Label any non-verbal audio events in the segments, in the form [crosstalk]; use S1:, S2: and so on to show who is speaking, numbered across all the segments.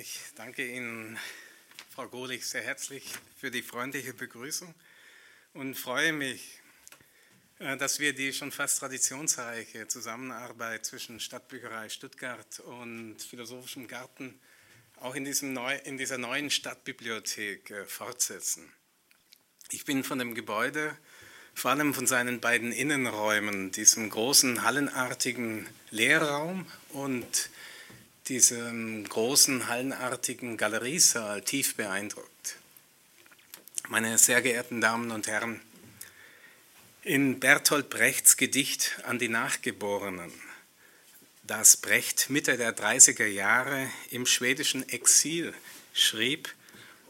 S1: Ich danke Ihnen, Frau Gohlich, sehr herzlich für die freundliche Begrüßung und freue mich, äh, dass wir die schon fast traditionsreiche Zusammenarbeit zwischen Stadtbücherei Stuttgart und Philosophischem Garten auch in, diesem Neu in dieser neuen Stadtbibliothek äh, fortsetzen. Ich bin von dem Gebäude, vor allem von seinen beiden Innenräumen, diesem großen hallenartigen Lehrraum und diesem großen hallenartigen Galeriesaal tief beeindruckt. Meine sehr geehrten Damen und Herren, in Bertolt Brechts Gedicht an die Nachgeborenen, das Brecht Mitte der 30er Jahre im schwedischen Exil schrieb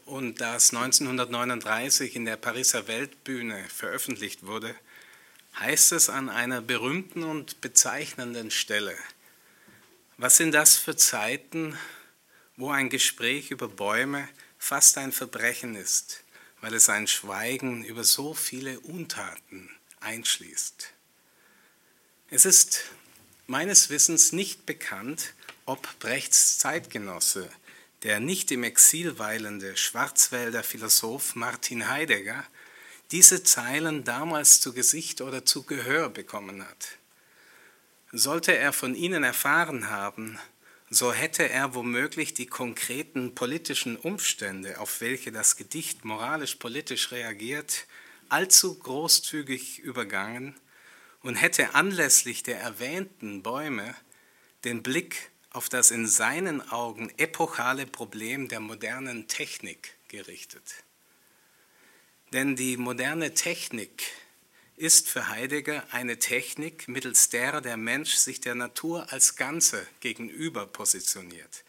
S1: und das 1939 in der Pariser Weltbühne veröffentlicht wurde, heißt es an einer berühmten und bezeichnenden Stelle – was sind das für Zeiten, wo ein Gespräch über Bäume fast ein Verbrechen ist, weil es ein Schweigen über so viele Untaten einschließt? Es ist meines Wissens nicht bekannt, ob Brechts Zeitgenosse, der nicht im Exil weilende Schwarzwälder Philosoph Martin Heidegger, diese Zeilen damals zu Gesicht oder zu Gehör bekommen hat. Sollte er von ihnen erfahren haben, so hätte er womöglich die konkreten politischen Umstände, auf welche das Gedicht moralisch-politisch reagiert, allzu großzügig übergangen und hätte anlässlich der erwähnten Bäume den Blick auf das in seinen Augen epochale Problem der modernen Technik gerichtet. Denn die moderne Technik ist für Heidegger eine Technik, mittels der der Mensch sich der Natur als Ganze gegenüber positioniert,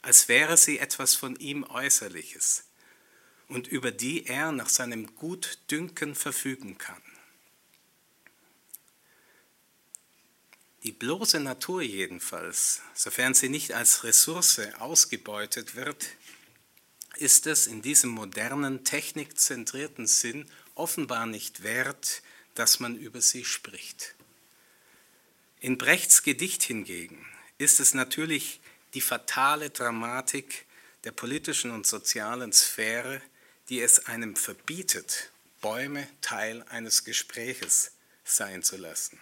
S1: als wäre sie etwas von ihm Äußerliches und über die er nach seinem Gutdünken verfügen kann. Die bloße Natur jedenfalls, sofern sie nicht als Ressource ausgebeutet wird, ist es in diesem modernen, technikzentrierten Sinn offenbar nicht wert, dass man über sie spricht. In Brechts Gedicht hingegen ist es natürlich die fatale Dramatik der politischen und sozialen Sphäre, die es einem verbietet, Bäume Teil eines Gespräches sein zu lassen.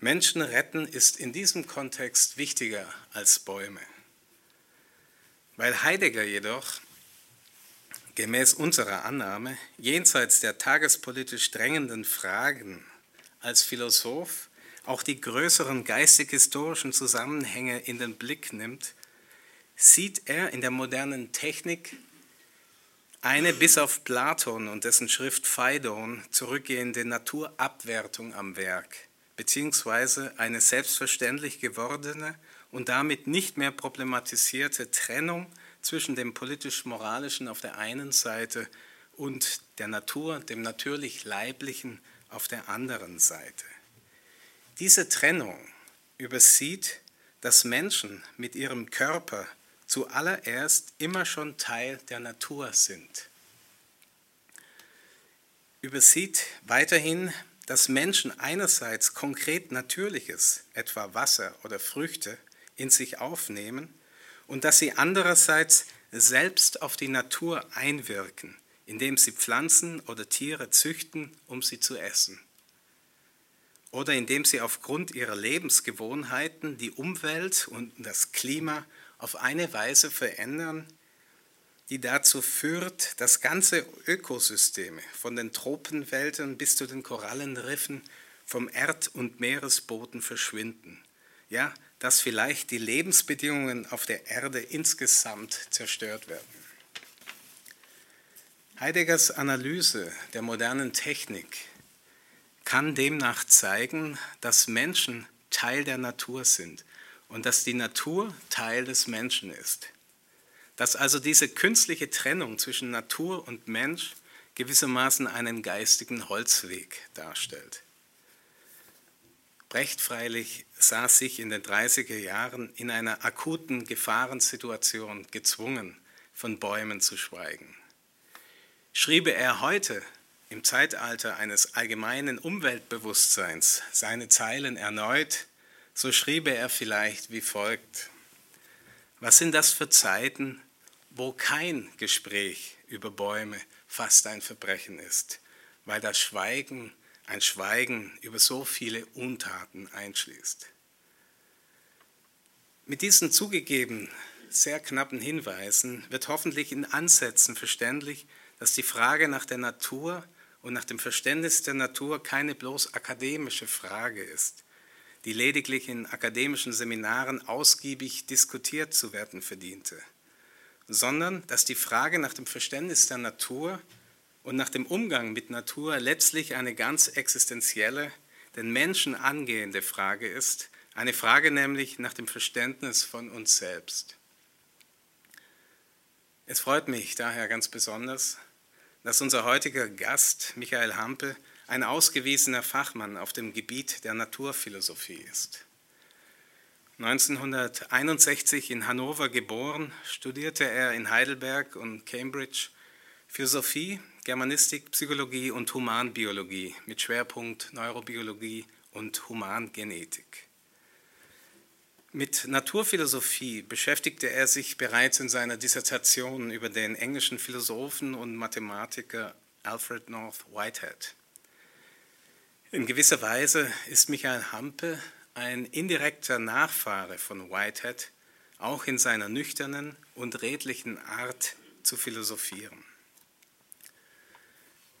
S1: Menschen retten ist in diesem Kontext wichtiger als Bäume. Weil Heidegger jedoch gemäß unserer Annahme jenseits der tagespolitisch drängenden Fragen als Philosoph auch die größeren geistig-historischen Zusammenhänge in den Blick nimmt, sieht er in der modernen Technik eine bis auf Platon und dessen Schrift Phaidon zurückgehende Naturabwertung am Werk, beziehungsweise eine selbstverständlich gewordene und damit nicht mehr problematisierte Trennung zwischen dem politisch-moralischen auf der einen Seite und der Natur, dem natürlich-leiblichen auf der anderen Seite. Diese Trennung übersieht, dass Menschen mit ihrem Körper zuallererst immer schon Teil der Natur sind. Übersieht weiterhin, dass Menschen einerseits konkret Natürliches, etwa Wasser oder Früchte, in sich aufnehmen und dass sie andererseits selbst auf die Natur einwirken, indem sie Pflanzen oder Tiere züchten, um sie zu essen. Oder indem sie aufgrund ihrer Lebensgewohnheiten die Umwelt und das Klima auf eine Weise verändern, die dazu führt, dass ganze Ökosysteme von den Tropenwäldern bis zu den Korallenriffen vom Erd- und Meeresboden verschwinden. Ja, dass vielleicht die Lebensbedingungen auf der Erde insgesamt zerstört werden. Heideggers Analyse der modernen Technik kann demnach zeigen, dass Menschen Teil der Natur sind und dass die Natur Teil des Menschen ist. Dass also diese künstliche Trennung zwischen Natur und Mensch gewissermaßen einen geistigen Holzweg darstellt. Brecht freilich sah sich in den 30er Jahren in einer akuten Gefahrensituation gezwungen, von Bäumen zu schweigen. Schriebe er heute im Zeitalter eines allgemeinen Umweltbewusstseins seine Zeilen erneut, so schriebe er vielleicht wie folgt. Was sind das für Zeiten, wo kein Gespräch über Bäume fast ein Verbrechen ist, weil das Schweigen ein Schweigen über so viele Untaten einschließt? Mit diesen zugegeben sehr knappen Hinweisen wird hoffentlich in Ansätzen verständlich, dass die Frage nach der Natur und nach dem Verständnis der Natur keine bloß akademische Frage ist, die lediglich in akademischen Seminaren ausgiebig diskutiert zu werden verdiente, sondern dass die Frage nach dem Verständnis der Natur und nach dem Umgang mit Natur letztlich eine ganz existenzielle, den Menschen angehende Frage ist, eine Frage nämlich nach dem Verständnis von uns selbst. Es freut mich daher ganz besonders, dass unser heutiger Gast, Michael Hampe, ein ausgewiesener Fachmann auf dem Gebiet der Naturphilosophie ist. 1961 in Hannover geboren, studierte er in Heidelberg und Cambridge Philosophie, Germanistik, Psychologie und Humanbiologie mit Schwerpunkt Neurobiologie und Humangenetik. Mit Naturphilosophie beschäftigte er sich bereits in seiner Dissertation über den englischen Philosophen und Mathematiker Alfred North Whitehead. In gewisser Weise ist Michael Hampe ein indirekter Nachfahre von Whitehead, auch in seiner nüchternen und redlichen Art zu philosophieren.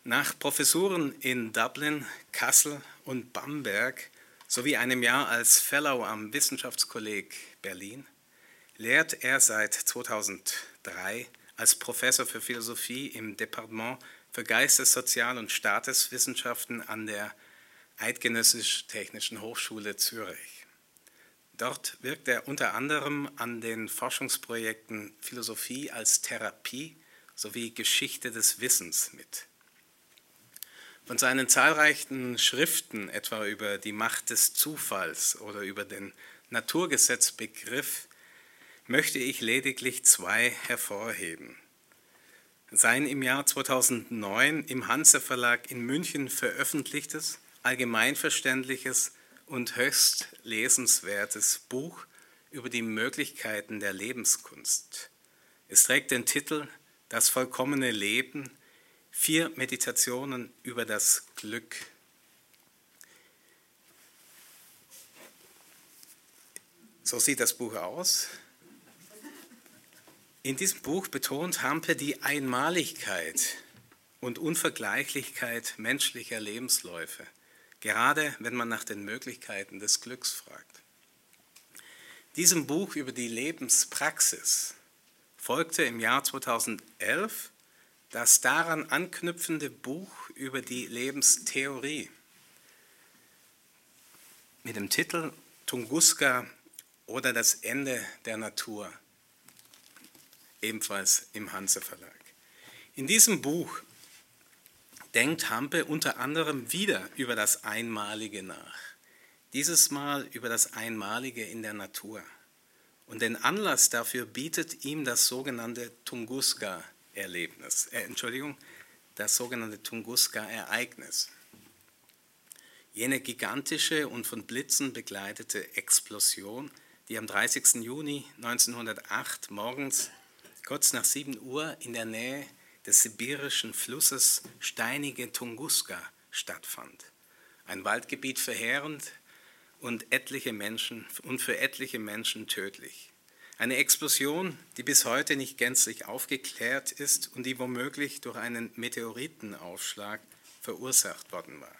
S1: Nach Professuren in Dublin, Kassel und Bamberg sowie einem Jahr als Fellow am Wissenschaftskolleg Berlin lehrt er seit 2003 als Professor für Philosophie im Departement für Geistes-, Sozial- und Staateswissenschaften an der Eidgenössisch-Technischen Hochschule Zürich. Dort wirkt er unter anderem an den Forschungsprojekten Philosophie als Therapie sowie Geschichte des Wissens mit. Von seinen zahlreichen Schriften, etwa über die Macht des Zufalls oder über den Naturgesetzbegriff, möchte ich lediglich zwei hervorheben. Sein im Jahr 2009 im Hanse Verlag in München veröffentlichtes, allgemeinverständliches und höchst lesenswertes Buch über die Möglichkeiten der Lebenskunst. Es trägt den Titel Das vollkommene Leben Vier Meditationen über das Glück. So sieht das Buch aus. In diesem Buch betont Hampe die Einmaligkeit und Unvergleichlichkeit menschlicher Lebensläufe, gerade wenn man nach den Möglichkeiten des Glücks fragt. Diesem Buch über die Lebenspraxis folgte im Jahr 2011 das daran anknüpfende Buch über die Lebenstheorie mit dem Titel Tunguska oder das Ende der Natur, ebenfalls im Hanse Verlag. In diesem Buch denkt Hampe unter anderem wieder über das Einmalige nach, dieses Mal über das Einmalige in der Natur. Und den Anlass dafür bietet ihm das sogenannte Tunguska Erlebnis, äh, Entschuldigung, das sogenannte Tunguska-Ereignis. Jene gigantische und von Blitzen begleitete Explosion, die am 30. Juni 1908 morgens kurz nach 7 Uhr in der Nähe des sibirischen Flusses Steinige Tunguska stattfand. Ein Waldgebiet verheerend und etliche Menschen und für etliche Menschen tödlich. Eine Explosion, die bis heute nicht gänzlich aufgeklärt ist und die womöglich durch einen Meteoritenaufschlag verursacht worden war.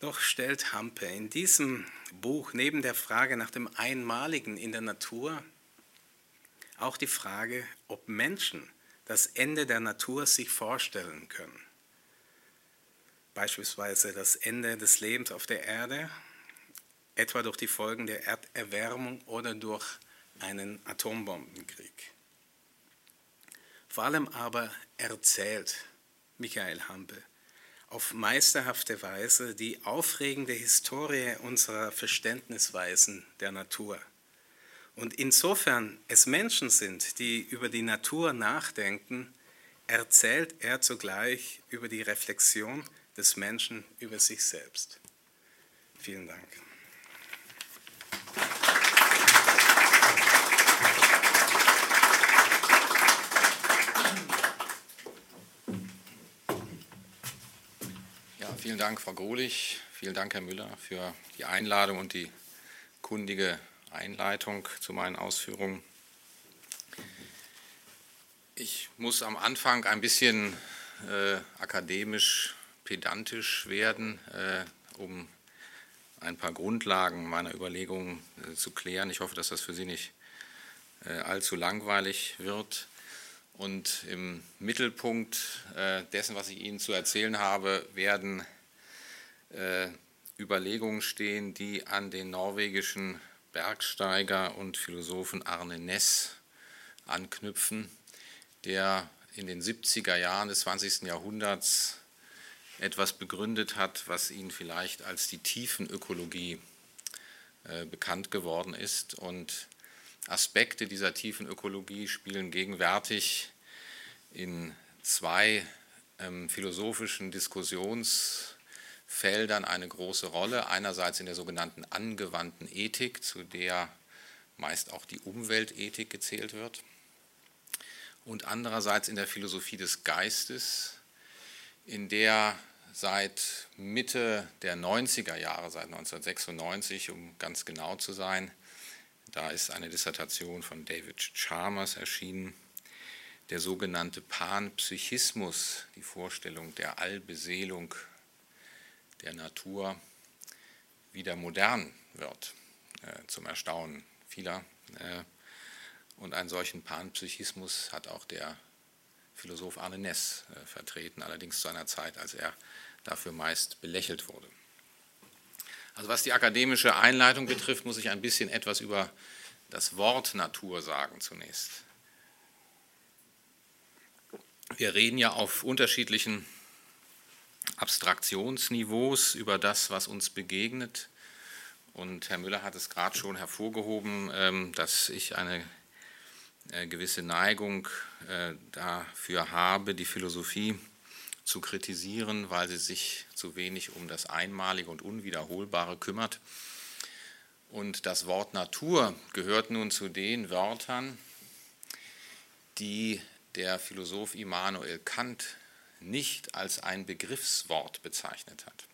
S1: Doch stellt Hampe in diesem Buch neben der Frage nach dem Einmaligen in der Natur auch die Frage, ob Menschen das Ende der Natur sich vorstellen können. Beispielsweise das Ende des Lebens auf der Erde etwa durch die Folgen der Erderwärmung oder durch einen Atombombenkrieg. Vor allem aber erzählt Michael Hampe auf meisterhafte Weise die aufregende Historie unserer Verständnisweisen der Natur. Und insofern es Menschen sind, die über die Natur nachdenken, erzählt er zugleich über die Reflexion des Menschen über sich selbst. Vielen Dank.
S2: Ja, vielen Dank, Frau Golich. Vielen Dank, Herr Müller, für die Einladung und die kundige Einleitung zu meinen Ausführungen. Ich muss am Anfang ein bisschen äh, akademisch pedantisch werden, äh, um ein paar Grundlagen meiner Überlegungen äh, zu klären. Ich hoffe, dass das für Sie nicht äh, allzu langweilig wird. Und im Mittelpunkt äh, dessen, was ich Ihnen zu erzählen habe, werden äh, Überlegungen stehen, die an den norwegischen Bergsteiger und Philosophen Arne Ness anknüpfen, der in den 70er Jahren des 20. Jahrhunderts etwas begründet hat, was Ihnen vielleicht als die Tiefenökologie äh, bekannt geworden ist. Und Aspekte dieser Tiefenökologie spielen gegenwärtig in zwei ähm, philosophischen Diskussionsfeldern eine große Rolle. Einerseits in der sogenannten angewandten Ethik, zu der meist auch die Umweltethik gezählt wird, und andererseits in der Philosophie des Geistes, in der seit Mitte der 90er Jahre, seit 1996, um ganz genau zu sein, da ist eine Dissertation von David Chalmers erschienen, der sogenannte Panpsychismus, die Vorstellung der Allbeseelung der Natur, wieder modern wird, äh, zum Erstaunen vieler. Äh, und einen solchen Panpsychismus hat auch der Philosoph Arne Ness äh, vertreten, allerdings zu einer Zeit, als er dafür meist belächelt wurde. Also was die akademische Einleitung betrifft, muss ich ein bisschen etwas über das Wort Natur sagen zunächst. Wir reden ja auf unterschiedlichen Abstraktionsniveaus über das, was uns begegnet. Und Herr Müller hat es gerade schon hervorgehoben, ähm, dass ich eine gewisse Neigung äh, dafür habe, die Philosophie zu kritisieren, weil sie sich zu wenig um das Einmalige und Unwiederholbare kümmert. Und das Wort Natur gehört nun zu den Wörtern, die der Philosoph Immanuel Kant nicht als ein Begriffswort bezeichnet hat.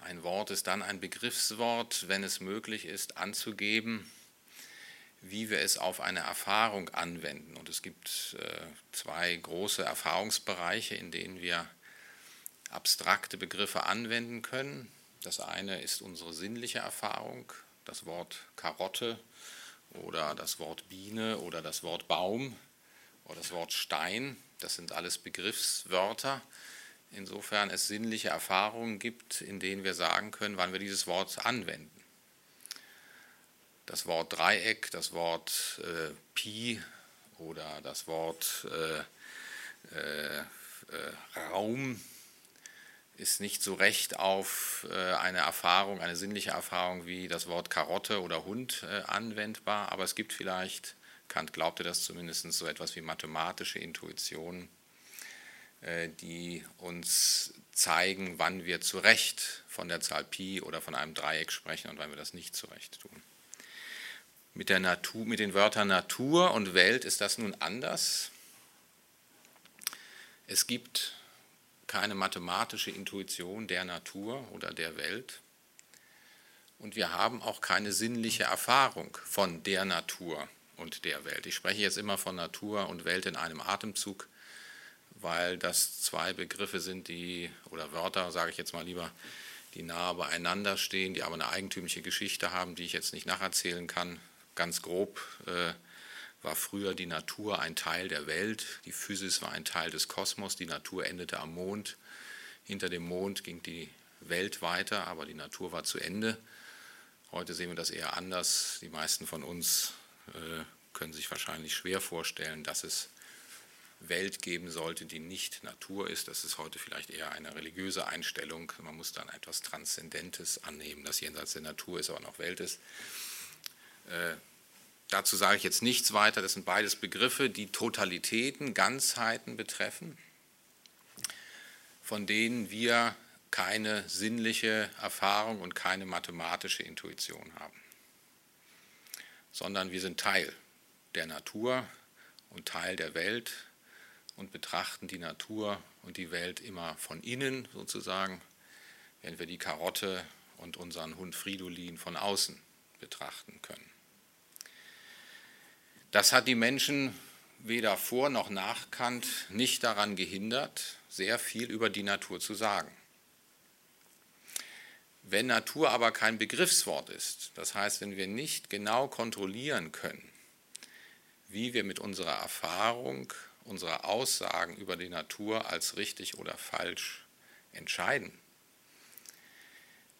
S2: Ein Wort ist dann ein Begriffswort, wenn es möglich ist anzugeben, wie wir es auf eine Erfahrung anwenden. Und es gibt äh, zwei große Erfahrungsbereiche, in denen wir abstrakte Begriffe anwenden können. Das eine ist unsere sinnliche Erfahrung, das Wort Karotte oder das Wort Biene oder das Wort Baum oder das Wort Stein. Das sind alles Begriffswörter. Insofern es sinnliche Erfahrungen gibt, in denen wir sagen können, wann wir dieses Wort anwenden das Wort Dreieck, das Wort äh, Pi oder das Wort äh, äh, äh, Raum ist nicht so recht auf äh, eine Erfahrung, eine sinnliche Erfahrung wie das Wort Karotte oder Hund anwendbar, aber es gibt vielleicht, Kant glaubte das zumindest, so etwas wie mathematische Intuitionen, die uns zeigen, wann wir zu Recht von der Zahl Pi oder von einem Dreieck sprechen und wann wir das nicht zu Recht tun. Mit, der Natur, mit den Wörtern Natur und Welt ist das nun anders. Es gibt keine mathematische Intuition der Natur oder der Welt. Und wir haben auch keine sinnliche Erfahrung von der Natur und der Welt. Ich spreche jetzt immer von Natur und Welt in einem Atemzug, weil das zwei Begriffe sind, die, oder Wörter, sage ich jetzt mal lieber, die nahe beieinander stehen, die aber eine eigentümliche Geschichte haben, die ich jetzt nicht nacherzählen kann ganz grob äh, war früher die Natur ein Teil der Welt, die Physis war ein Teil des Kosmos, die Natur endete am Mond. Hinter dem Mond ging die Welt weiter, aber die Natur war zu Ende. Heute sehen wir das eher anders. Die meisten von uns äh, können sich wahrscheinlich schwer vorstellen, dass es Welt geben sollte, die nicht Natur ist. Das ist heute vielleicht eher eine religiöse Einstellung. Man muss dann etwas Transzendentes annehmen, das jenseits der Natur ist, aber noch Welt ist. Dazu sage ich jetzt nichts weiter. Das sind beides Begriffe, die Totalitäten, Ganzheiten betreffen, von denen wir keine sinnliche Erfahrung und keine mathematische Intuition haben, sondern wir sind Teil der Natur und Teil der Welt und betrachten die Natur und die Welt immer von innen sozusagen, während wir die Karotte und unseren Hund Fridolin von außen betrachten können. Das hat die Menschen weder vor noch nach Kant nicht daran gehindert, sehr viel über die Natur zu sagen. Wenn Natur aber kein Begriffswort ist, das heißt, wenn wir nicht genau kontrollieren können, wie wir mit unserer Erfahrung, unserer Aussagen über die Natur als richtig oder falsch entscheiden,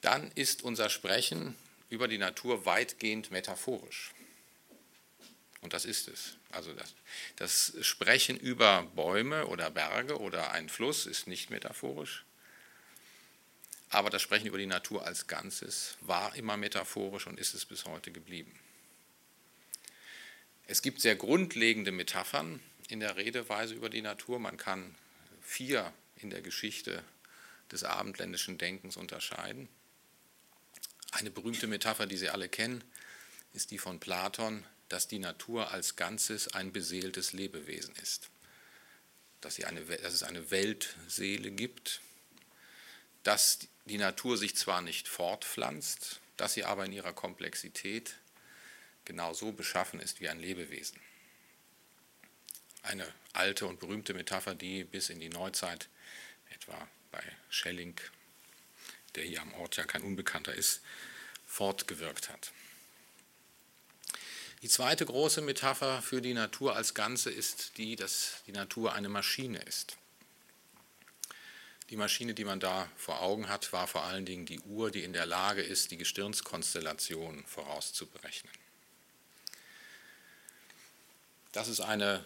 S2: dann ist unser Sprechen über die Natur weitgehend metaphorisch. Und das ist es. Also das, das, Sprechen über Bäume oder Berge oder einen Fluss ist nicht metaphorisch. Aber das Sprechen über die Natur als Ganzes war immer metaphorisch und ist es bis heute geblieben. Es gibt sehr grundlegende Metaphern in der Redeweise über die Natur. Man kann vier in der Geschichte des abendländischen Denkens unterscheiden. Eine berühmte Metapher, die Sie alle kennen, ist die von Platon, dass die Natur als Ganzes ein beseeltes Lebewesen ist. Dass, sie eine, dass es eine Weltseele gibt, dass die Natur sich zwar nicht fortpflanzt, dass sie aber in ihrer Komplexität genau so beschaffen ist wie ein Lebewesen. Eine alte und berühmte Metapher, die bis in die Neuzeit, etwa bei Schelling, der hier am Ort ja kein Unbekannter ist, fortgewirkt hat. Die zweite große Metapher für die Natur als Ganze ist die, dass die Natur eine Maschine ist. Die Maschine, die man da vor Augen hat, war vor allen Dingen die Uhr, die in der Lage ist, die Gestirnskonstellation vorauszuberechnen. Das ist eine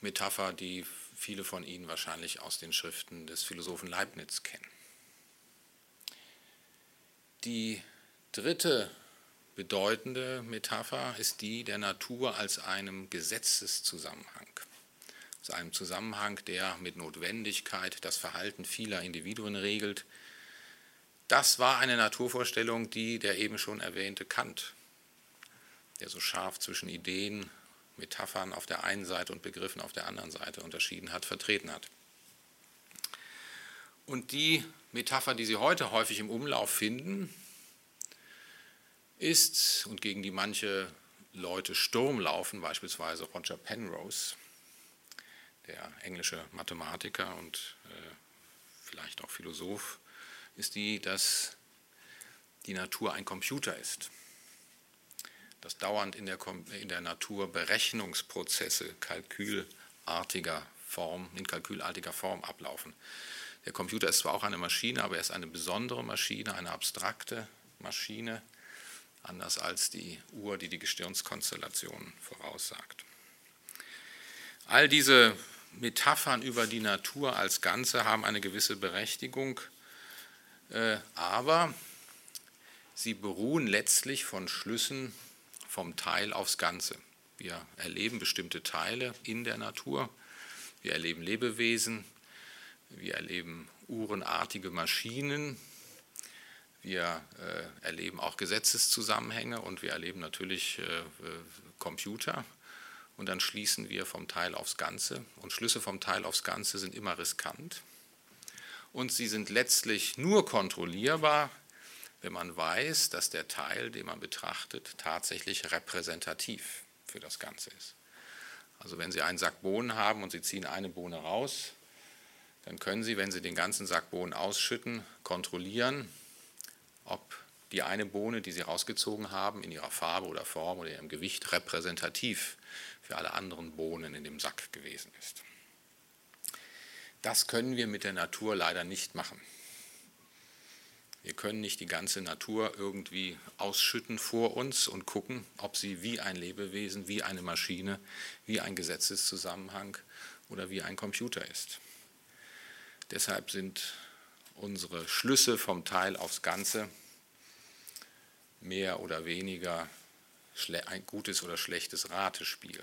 S2: Metapher, die viele von Ihnen wahrscheinlich aus den Schriften des Philosophen Leibniz kennen. Die dritte bedeutende Metapher ist die der Natur als einem Gesetzeszusammenhang. Als einem Zusammenhang, der mit Notwendigkeit das Verhalten vieler Individuen regelt. Das war eine Naturvorstellung, die der eben schon erwähnte Kant, der so scharf zwischen Ideen, Metaphern auf der einen Seite und Begriffen auf der anderen Seite unterschieden hat, vertreten hat. Und die Metapher, die Sie heute häufig im Umlauf finden, ist und gegen die manche Leute Sturm laufen, beispielsweise Roger Penrose, der englische Mathematiker und äh, vielleicht auch Philosoph, ist die, dass die Natur ein Computer ist, dass dauernd in der, in der Natur Berechnungsprozesse kalkülartiger Form, in kalkülartiger Form ablaufen. Der Computer ist zwar auch eine Maschine, aber er ist eine besondere Maschine, eine abstrakte Maschine, anders als die Uhr, die die Gestirnskonstellation voraussagt. All diese Metaphern über die Natur als Ganze haben eine gewisse Berechtigung, äh, aber sie beruhen letztlich von Schlüssen vom Teil aufs Ganze. Wir erleben bestimmte Teile in der Natur, wir erleben Lebewesen, wir erleben uhrenartige Maschinen, wir äh, erleben auch Gesetzeszusammenhänge und wir erleben natürlich äh, Computer. Und dann schließen wir vom Teil aufs Ganze. Und Schlüsse vom Teil aufs Ganze sind immer riskant. Und sie sind letztlich nur kontrollierbar, wenn man weiß, dass der Teil, den man betrachtet, tatsächlich repräsentativ für das Ganze ist. Also wenn Sie einen Sack Bohnen haben und Sie ziehen eine Bohne raus, dann können Sie, wenn Sie den ganzen Sack Bohnen ausschütten, kontrollieren, ob die eine Bohne, die Sie rausgezogen haben, in ihrer Farbe oder Form oder ihrem Gewicht repräsentativ für alle anderen Bohnen in dem Sack gewesen ist. Das können wir mit der Natur leider nicht machen. Wir können nicht die ganze Natur irgendwie ausschütten vor uns und gucken, ob sie wie ein Lebewesen, wie eine Maschine, wie ein Gesetzeszusammenhang oder wie ein Computer ist. Deshalb sind unsere Schlüsse vom Teil aufs Ganze mehr oder weniger ein gutes oder schlechtes Ratespiel.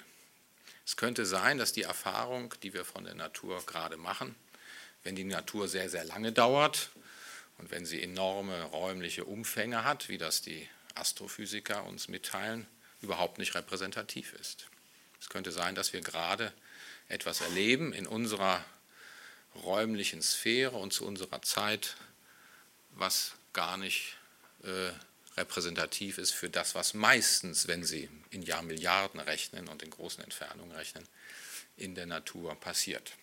S2: Es könnte sein, dass die Erfahrung, die wir von der Natur gerade machen, wenn die Natur sehr, sehr lange dauert und wenn sie enorme räumliche Umfänge hat, wie das die Astrophysiker uns mitteilen, überhaupt nicht repräsentativ ist. Es könnte sein, dass wir gerade etwas erleben in unserer räumlichen Sphäre und zu unserer Zeit, was gar nicht äh, repräsentativ ist für das, was meistens, wenn Sie in Jahrmilliarden rechnen und in großen Entfernungen rechnen, in der Natur passiert.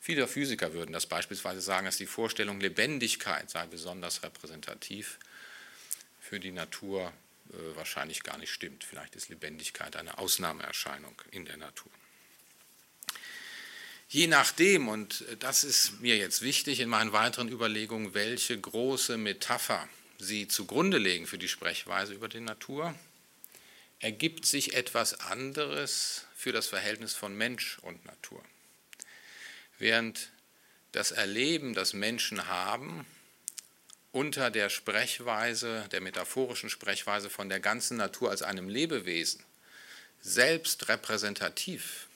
S2: Viele Physiker würden das beispielsweise sagen, dass die Vorstellung Lebendigkeit sei besonders repräsentativ für die Natur äh, wahrscheinlich gar nicht stimmt. Vielleicht ist Lebendigkeit eine Ausnahmeerscheinung in der Natur. Je nachdem, und das ist mir jetzt wichtig in meinen weiteren Überlegungen, welche große Metapher Sie zugrunde legen für die Sprechweise über die Natur, ergibt sich etwas anderes für das Verhältnis von Mensch und Natur. Während das Erleben, das Menschen haben, unter der Sprechweise, der metaphorischen Sprechweise von der ganzen Natur als einem Lebewesen selbst repräsentativ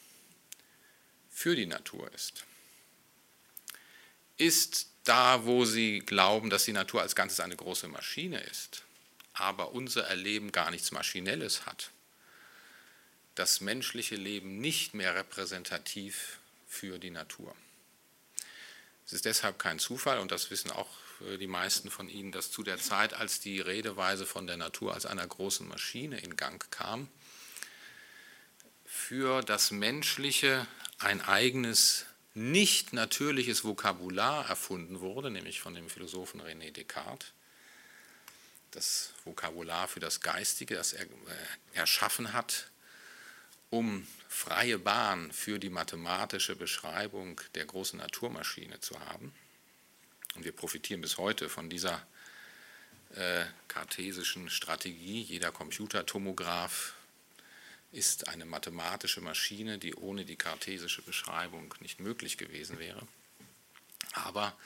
S2: für die Natur ist, ist da, wo sie glauben, dass die Natur als Ganzes eine große Maschine ist, aber unser Erleben gar nichts Maschinelles hat, das menschliche Leben nicht mehr repräsentativ für die Natur. Es ist deshalb kein Zufall, und das wissen auch äh, die meisten von Ihnen, dass zu der Zeit, als die Redeweise von der Natur als einer großen Maschine in Gang kam, für das Menschliche ein eigenes nicht natürliches Vokabular erfunden wurde, nämlich von dem Philosophen René Descartes. Das Vokabular für das Geistige, das er äh, erschaffen hat, um freie Bahn für die mathematische Beschreibung der großen Naturmaschine zu haben. Und wir profitieren bis heute von dieser äh, kartesischen Strategie. Jeder Computertomograph ist eine mathematische Maschine, die ohne die kartesische Beschreibung nicht möglich gewesen wäre. Aber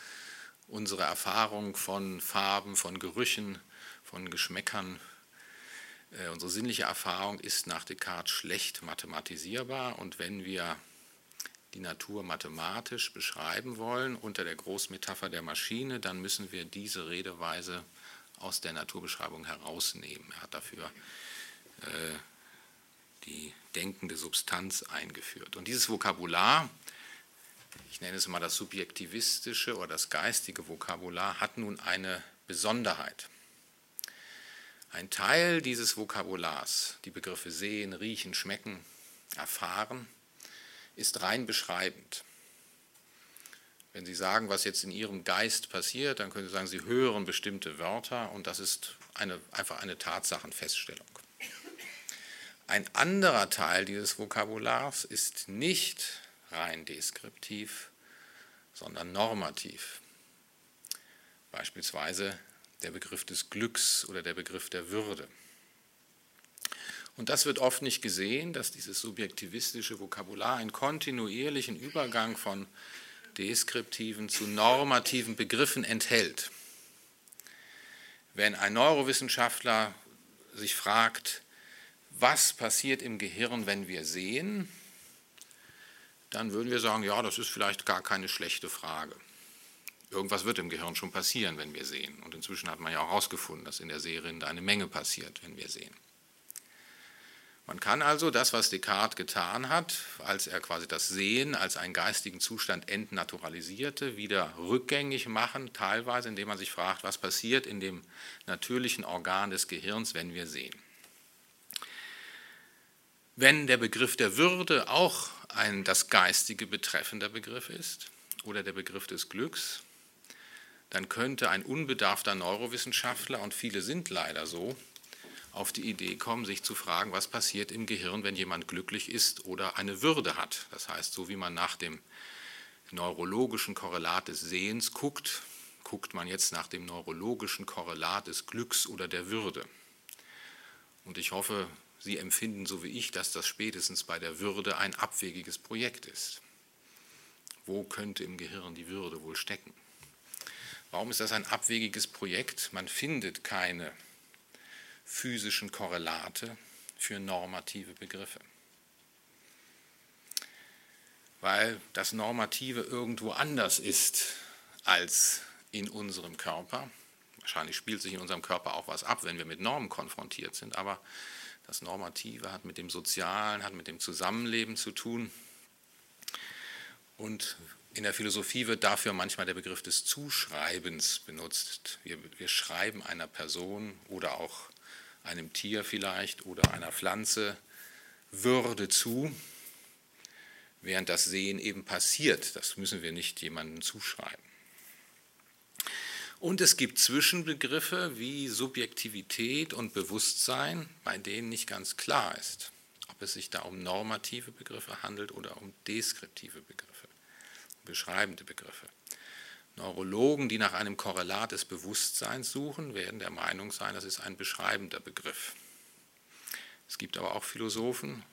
S2: unsere Erfahrung von Farben, von Gerüchen, von Geschmäckern, äh, unsere sinnliche Erfahrung ist nach Descartes schlecht mathematisierbar und wenn wir die Natur mathematisch beschreiben wollen unter der Großmetapher der Maschine, dann müssen wir diese Redeweise aus der Naturbeschreibung herausnehmen. Er hat dafür äh, die denkende Substanz eingeführt. Und dieses Vokabular, ich nenne es mal das subjektivistische oder das geistige Vokabular, hat nun eine Besonderheit. Ein Teil dieses Vokabulars, die Begriffe sehen, riechen, schmecken, erfahren, ist rein beschreibend. Wenn Sie sagen, was jetzt in Ihrem Geist passiert, dann können Sie sagen, Sie hören bestimmte Wörter und das ist eine, einfach eine Tatsachenfeststellung. Ein anderer Teil dieses Vokabulars ist nicht rein deskriptiv, sondern normativ. Beispielsweise der Begriff des Glücks oder der Begriff der Würde. Und das wird oft nicht gesehen, dass dieses subjektivistische Vokabular einen kontinuierlichen Übergang von deskriptiven zu normativen Begriffen enthält. Wenn ein Neurowissenschaftler sich fragt, was passiert im Gehirn, wenn wir sehen, dann würden wir sagen, ja, das ist vielleicht gar keine schlechte Frage. Irgendwas wird im Gehirn schon passieren, wenn wir sehen. Und inzwischen hat man ja auch herausgefunden, dass in der Seerinde eine Menge passiert, wenn wir sehen. Man kann also das, was Descartes getan hat, als er quasi das Sehen als einen geistigen Zustand entnaturalisierte, wieder rückgängig machen, teilweise indem man sich fragt, was passiert in dem natürlichen Organ des Gehirns, wenn wir sehen. Wenn der Begriff der Würde auch ein das Geistige betreffender Begriff ist oder der Begriff des Glücks, dann könnte ein unbedarfter Neurowissenschaftler, und viele sind leider so, auf die Idee kommen, sich zu fragen, was passiert im Gehirn, wenn jemand glücklich ist oder eine Würde hat. Das heißt, so wie man nach dem neurologischen Korrelat des Sehens guckt, guckt man jetzt nach dem neurologischen Korrelat des Glücks oder der Würde. Und ich hoffe, Sie empfinden so wie ich, dass das spätestens bei der Würde ein abwegiges Projekt ist. Wo könnte im Gehirn die Würde wohl stecken? Warum ist das ein abwegiges Projekt? Man findet keine physischen Korrelate für normative Begriffe. Weil das Normative irgendwo anders ist als in unserem Körper. Wahrscheinlich spielt sich in unserem Körper auch was ab, wenn wir mit Normen konfrontiert sind, aber das Normative hat mit dem Sozialen, hat mit dem Zusammenleben zu tun. Und in der Philosophie wird dafür manchmal der Begriff des Zuschreibens benutzt. Wir, wir schreiben einer Person oder auch einem Tier vielleicht oder einer Pflanze Würde zu, während das Sehen eben passiert. Das müssen wir nicht jemandem zuschreiben. Und es gibt Zwischenbegriffe wie Subjektivität und Bewusstsein, bei denen nicht ganz klar ist, ob es sich da um normative Begriffe handelt oder um deskriptive Begriffe, beschreibende Begriffe. Neurologen, die nach einem Korrelat des Bewusstseins suchen, werden der Meinung sein, das ist ein beschreibender Begriff. Es gibt aber auch Philosophen,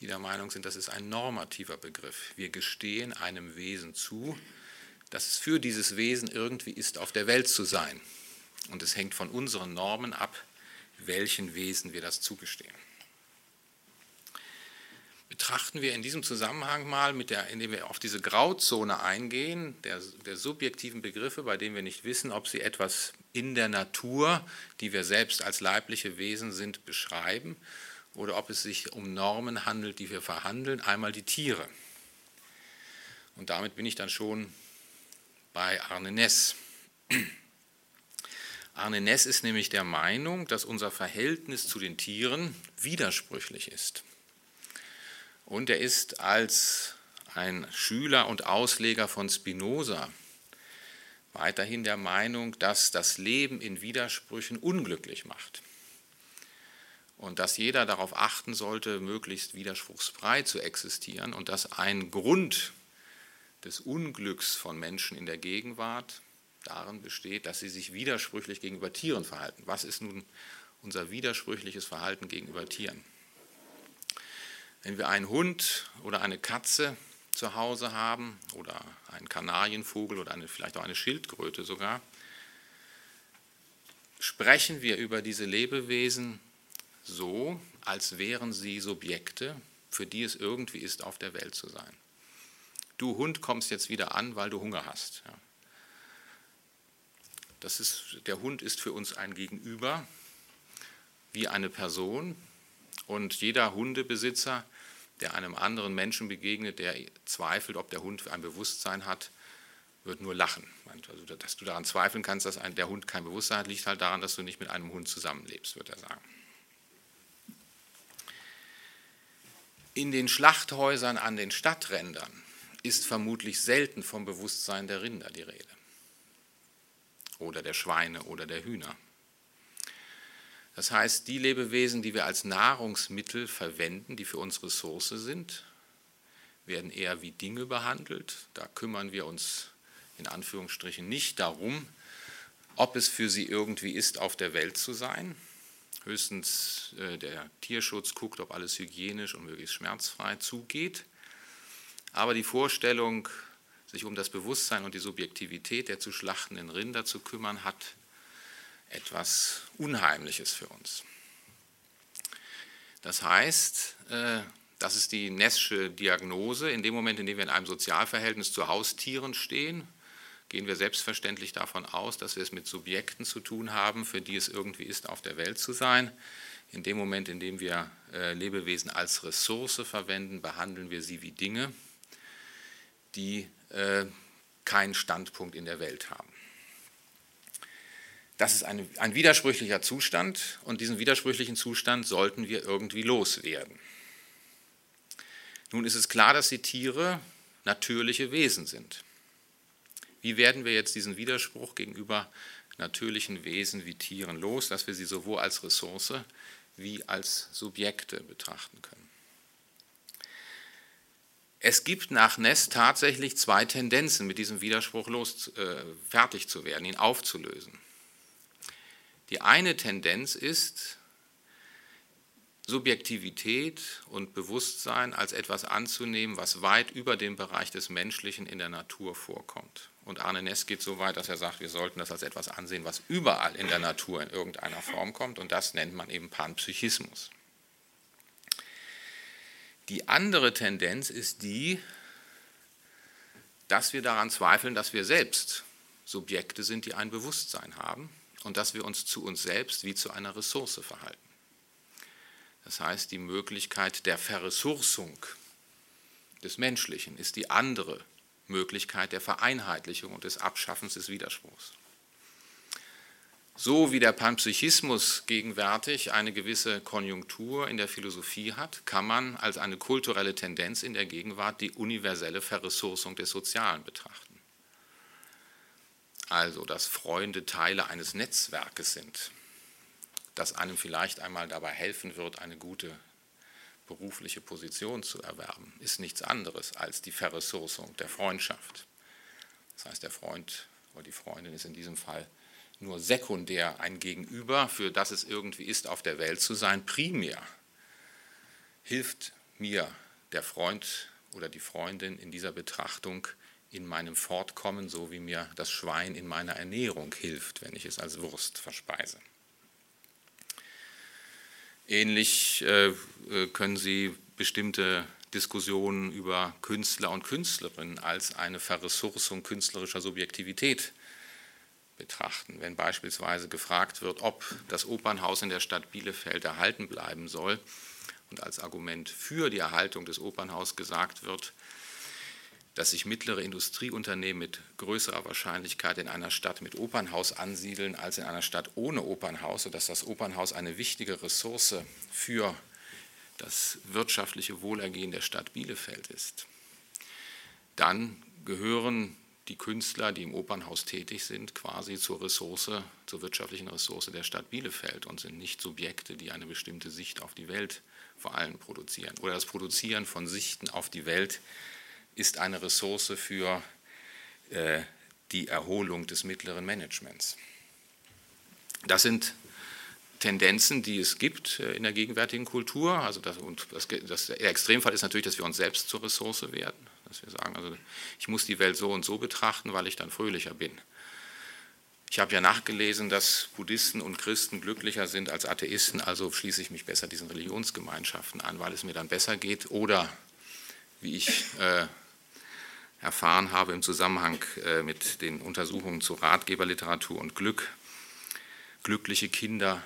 S2: die der Meinung sind, das ist ein normativer Begriff. Wir gestehen einem Wesen zu, dass es für dieses Wesen irgendwie ist, auf der Welt zu sein. Und es hängt von unseren Normen ab, welchen Wesen wir das zugestehen. Betrachten wir in diesem Zusammenhang mal, der, indem wir auf diese Grauzone eingehen, der, der subjektiven Begriffe, bei denen wir nicht wissen, ob sie etwas in der Natur, die wir selbst als leibliche Wesen sind, beschreiben oder ob es sich um Normen handelt, die wir verhandeln, einmal die Tiere. Und damit bin ich dann schon bei Arne Ness. [clears throat] Arne Ness ist nämlich der Meinung, dass unser Verhältnis zu den Tieren widersprüchlich ist. Und er ist als ein Schüler und Ausleger von Spinoza weiterhin der Meinung, dass das Leben in Widersprüchen unglücklich macht und dass jeder darauf achten sollte, möglichst widerspruchsfrei zu existieren und dass ein Grund des Unglücks von Menschen in der Gegenwart darin besteht, dass sie sich widersprüchlich gegenüber Tieren verhalten. Was ist nun unser widersprüchliches Verhalten gegenüber Tieren? Wenn wir einen Hund oder eine Katze zu Hause haben oder einen Kanarienvogel oder eine, vielleicht auch eine Schildkröte sogar, sprechen wir über diese Lebewesen so, als wären sie Subjekte, für die es irgendwie ist, auf der Welt zu sein du Hund kommst jetzt wieder an, weil du Hunger hast. Ja. Das ist, der Hund ist für uns ein Gegenüber, wie eine Person. Und jeder Hundebesitzer, der einem anderen Menschen begegnet, der zweifelt, ob der Hund ein Bewusstsein hat, wird nur lachen. Also, dass du daran zweifeln kannst, dass ein, der Hund kein Bewusstsein hat, liegt halt daran, dass du nicht mit einem Hund zusammenlebst, wird er sagen. In den Schlachthäusern an den Stadträndern ist vermutlich selten vom Bewusstsein der Rinder die Rede. Oder der Schweine oder der Hühner. Das heißt, die Lebewesen, die wir als Nahrungsmittel verwenden, die für uns Ressource sind, werden eher wie Dinge behandelt. Da kümmern wir uns in Anführungsstrichen nicht darum, ob es für sie irgendwie ist, auf der Welt zu sein. Höchstens äh, der Tierschutz guckt, ob alles hygienisch und möglichst schmerzfrei zugeht. Aber die Vorstellung, sich um das Bewusstsein und die Subjektivität der zu schlachtenden Rinder zu kümmern, hat etwas Unheimliches für uns. Das heißt, äh, das ist die Nessche Diagnose. In dem Moment, in dem wir in einem Sozialverhältnis zu Haustieren stehen, gehen wir selbstverständlich davon aus, dass wir es mit Subjekten zu tun haben, für die es irgendwie ist, auf der Welt zu sein. In dem Moment, in dem wir äh, Lebewesen als Ressource verwenden, behandeln wir sie wie Dinge die äh, keinen Standpunkt in der Welt haben. Das ist ein, ein widersprüchlicher Zustand und diesen widersprüchlichen Zustand sollten wir irgendwie loswerden. Nun ist es klar, dass die Tiere natürliche Wesen sind. Wie werden wir jetzt diesen Widerspruch gegenüber natürlichen Wesen wie Tieren los, dass wir sie sowohl als Ressource wie als Subjekte betrachten können? Es gibt nach Ness tatsächlich zwei Tendenzen, mit diesem Widerspruch los, äh, fertig zu werden, ihn aufzulösen. Die eine Tendenz ist, Subjektivität und Bewusstsein als etwas anzunehmen, was weit über den Bereich des Menschlichen in der Natur vorkommt. Und Arne Ness geht so weit, dass er sagt, wir sollten das als etwas ansehen, was überall in der Natur in irgendeiner Form kommt. Und das nennt man eben Panpsychismus. Die andere Tendenz ist die, dass wir daran zweifeln, dass wir selbst Subjekte sind, die ein Bewusstsein haben und dass wir uns zu uns selbst wie zu einer Ressource verhalten. Das heißt, die Möglichkeit der Verressourcung, des Menschlichen ist die andere Möglichkeit der Vereinheitlichung und des Abschaffens des Widerspruchs. So wie der Panpsychismus gegenwärtig eine gewisse Konjunktur in der Philosophie hat, kann man als eine kulturelle Tendenz in der Gegenwart die universelle Verressourcung des Sozialen betrachten. Also, dass Freunde Teile eines Netzwerkes sind, das einem vielleicht einmal dabei helfen wird, eine gute berufliche Position zu erwerben, ist nichts anderes als die Verressourcung der Freundschaft. Das heißt, der Freund oder die Freundin ist in diesem Fall nur sekundär ein Gegenüber, für das es irgendwie ist, auf der Welt zu sein, primär hilft mir der Freund oder die Freundin in dieser Betrachtung in meinem Fortkommen, so wie mir das Schwein in meiner Ernährung hilft, wenn ich es als Wurst verspeise. Ähnlich äh, äh können Sie bestimmte Diskussionen über Künstler und Künstlerinnen als eine Verressourcung künstlerischer Subjektivität betrachten. Wenn beispielsweise gefragt wird, ob das Opernhaus in der Stadt Bielefeld erhalten bleiben soll und als Argument für die Erhaltung des Opernhauses gesagt wird, dass sich mittlere Industrieunternehmen mit größerer Wahrscheinlichkeit in einer Stadt mit Opernhaus ansiedeln als in einer Stadt ohne Opernhaus, sodass das Opernhaus eine wichtige Ressource für das wirtschaftliche Wohlergehen der Stadt Bielefeld ist, dann gehören die Künstler, die im Opernhaus tätig sind, quasi zur Ressource, zur wirtschaftlichen Ressource der Stadt Bielefeld und sind nicht Subjekte, die eine bestimmte Sicht auf die Welt vor allem produzieren. Oder das Produzieren von Sichten auf die Welt ist eine Ressource für äh, die Erholung des mittleren Managements. Das sind Tendenzen, die es gibt äh, in der gegenwärtigen Kultur. Also das, und das, das, der Extremfall ist natürlich, dass wir uns selbst zur Ressource werden dass wir sagen, also ich muss die Welt so und so betrachten, weil ich dann fröhlicher bin. Ich habe ja nachgelesen, dass Buddhisten und Christen glücklicher sind als Atheisten, also schließe ich mich besser diesen Religionsgemeinschaften an, weil es mir dann besser geht. Oder wie ich äh, erfahren habe im Zusammenhang äh, mit den Untersuchungen zu Ratgeberliteratur und Glück, glückliche Kinder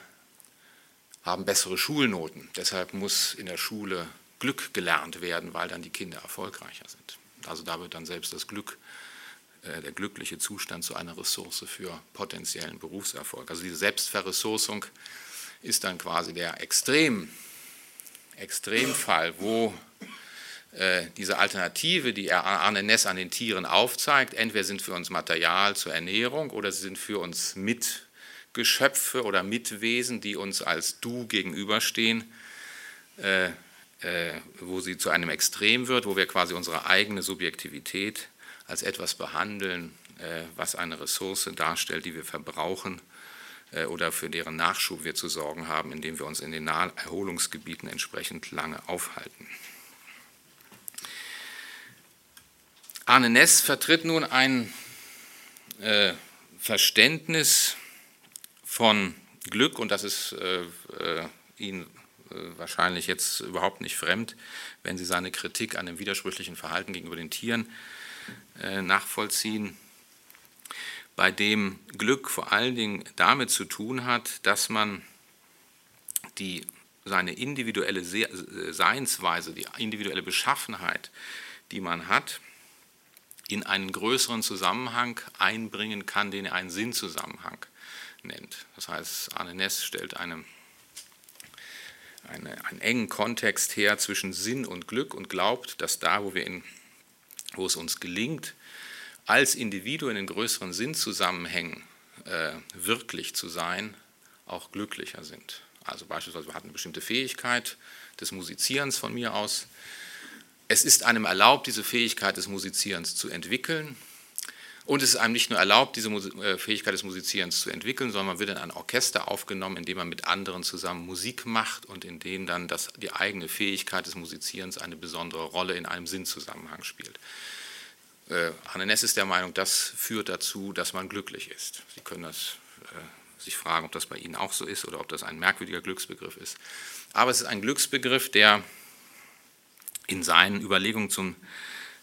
S2: haben bessere Schulnoten. Deshalb muss in der Schule Glück gelernt werden, weil dann die Kinder erfolgreicher sind. Also da wird dann selbst das Glück, äh, der glückliche Zustand zu einer Ressource für potenziellen Berufserfolg. Also diese Selbstverressourcung ist dann quasi der Extrem, Extremfall, wo äh, diese Alternative, die Arne Ness an den Tieren aufzeigt, entweder sind für uns Material zur Ernährung oder sie sind für uns Mitgeschöpfe oder Mitwesen, die uns als Du gegenüberstehen, äh, wo sie zu einem Extrem wird, wo wir quasi unsere eigene Subjektivität als etwas behandeln, äh, was eine Ressource darstellt, die wir verbrauchen äh, oder für deren Nachschub wir zu sorgen haben, indem wir uns in den Erholungsgebieten entsprechend lange aufhalten. Arne Ness vertritt nun ein äh, Verständnis von Glück, und das ist äh, äh, äh, wahrscheinlich jetzt überhaupt nicht fremd, wenn Sie seine Kritik an dem widersprüchlichen Verhalten gegenüber den Tieren äh, nachvollziehen, bei dem Glück vor allen Dingen damit zu tun hat, dass man die, seine individuelle Seinsweise, die individuelle Beschaffenheit, die man hat, in einen größeren Zusammenhang einbringen kann, den er einen Sinnzusammenhang nennt. Das heißt, Arne Ness stellt eine eine, einen engen Kontext her zwischen Sinn und Glück und glaubt, dass da, wo, wir in, wo es uns gelingt, als Individuen in größeren Sinnzusammenhängen äh, wirklich zu sein, auch glücklicher sind. Also beispielsweise, wir hatten eine bestimmte Fähigkeit des Musizierens von mir aus. Es ist einem erlaubt, diese Fähigkeit des Musizierens zu entwickeln. Und es ist einem nicht nur erlaubt, diese äh, Fähigkeit des Musizierens zu entwickeln, sondern man wird in ein Orchester aufgenommen, in dem man mit anderen zusammen Musik macht und in dem dann das, die eigene Fähigkeit des Musizierens eine besondere Rolle in einem Sinnzusammenhang spielt. Äh, Hanne Ness ist der Meinung, das führt dazu, dass man glücklich ist. Sie können das, äh, sich fragen, ob das bei Ihnen auch so ist oder ob das ein merkwürdiger Glücksbegriff ist. Aber es ist ein Glücksbegriff, der in seinen Überlegungen zum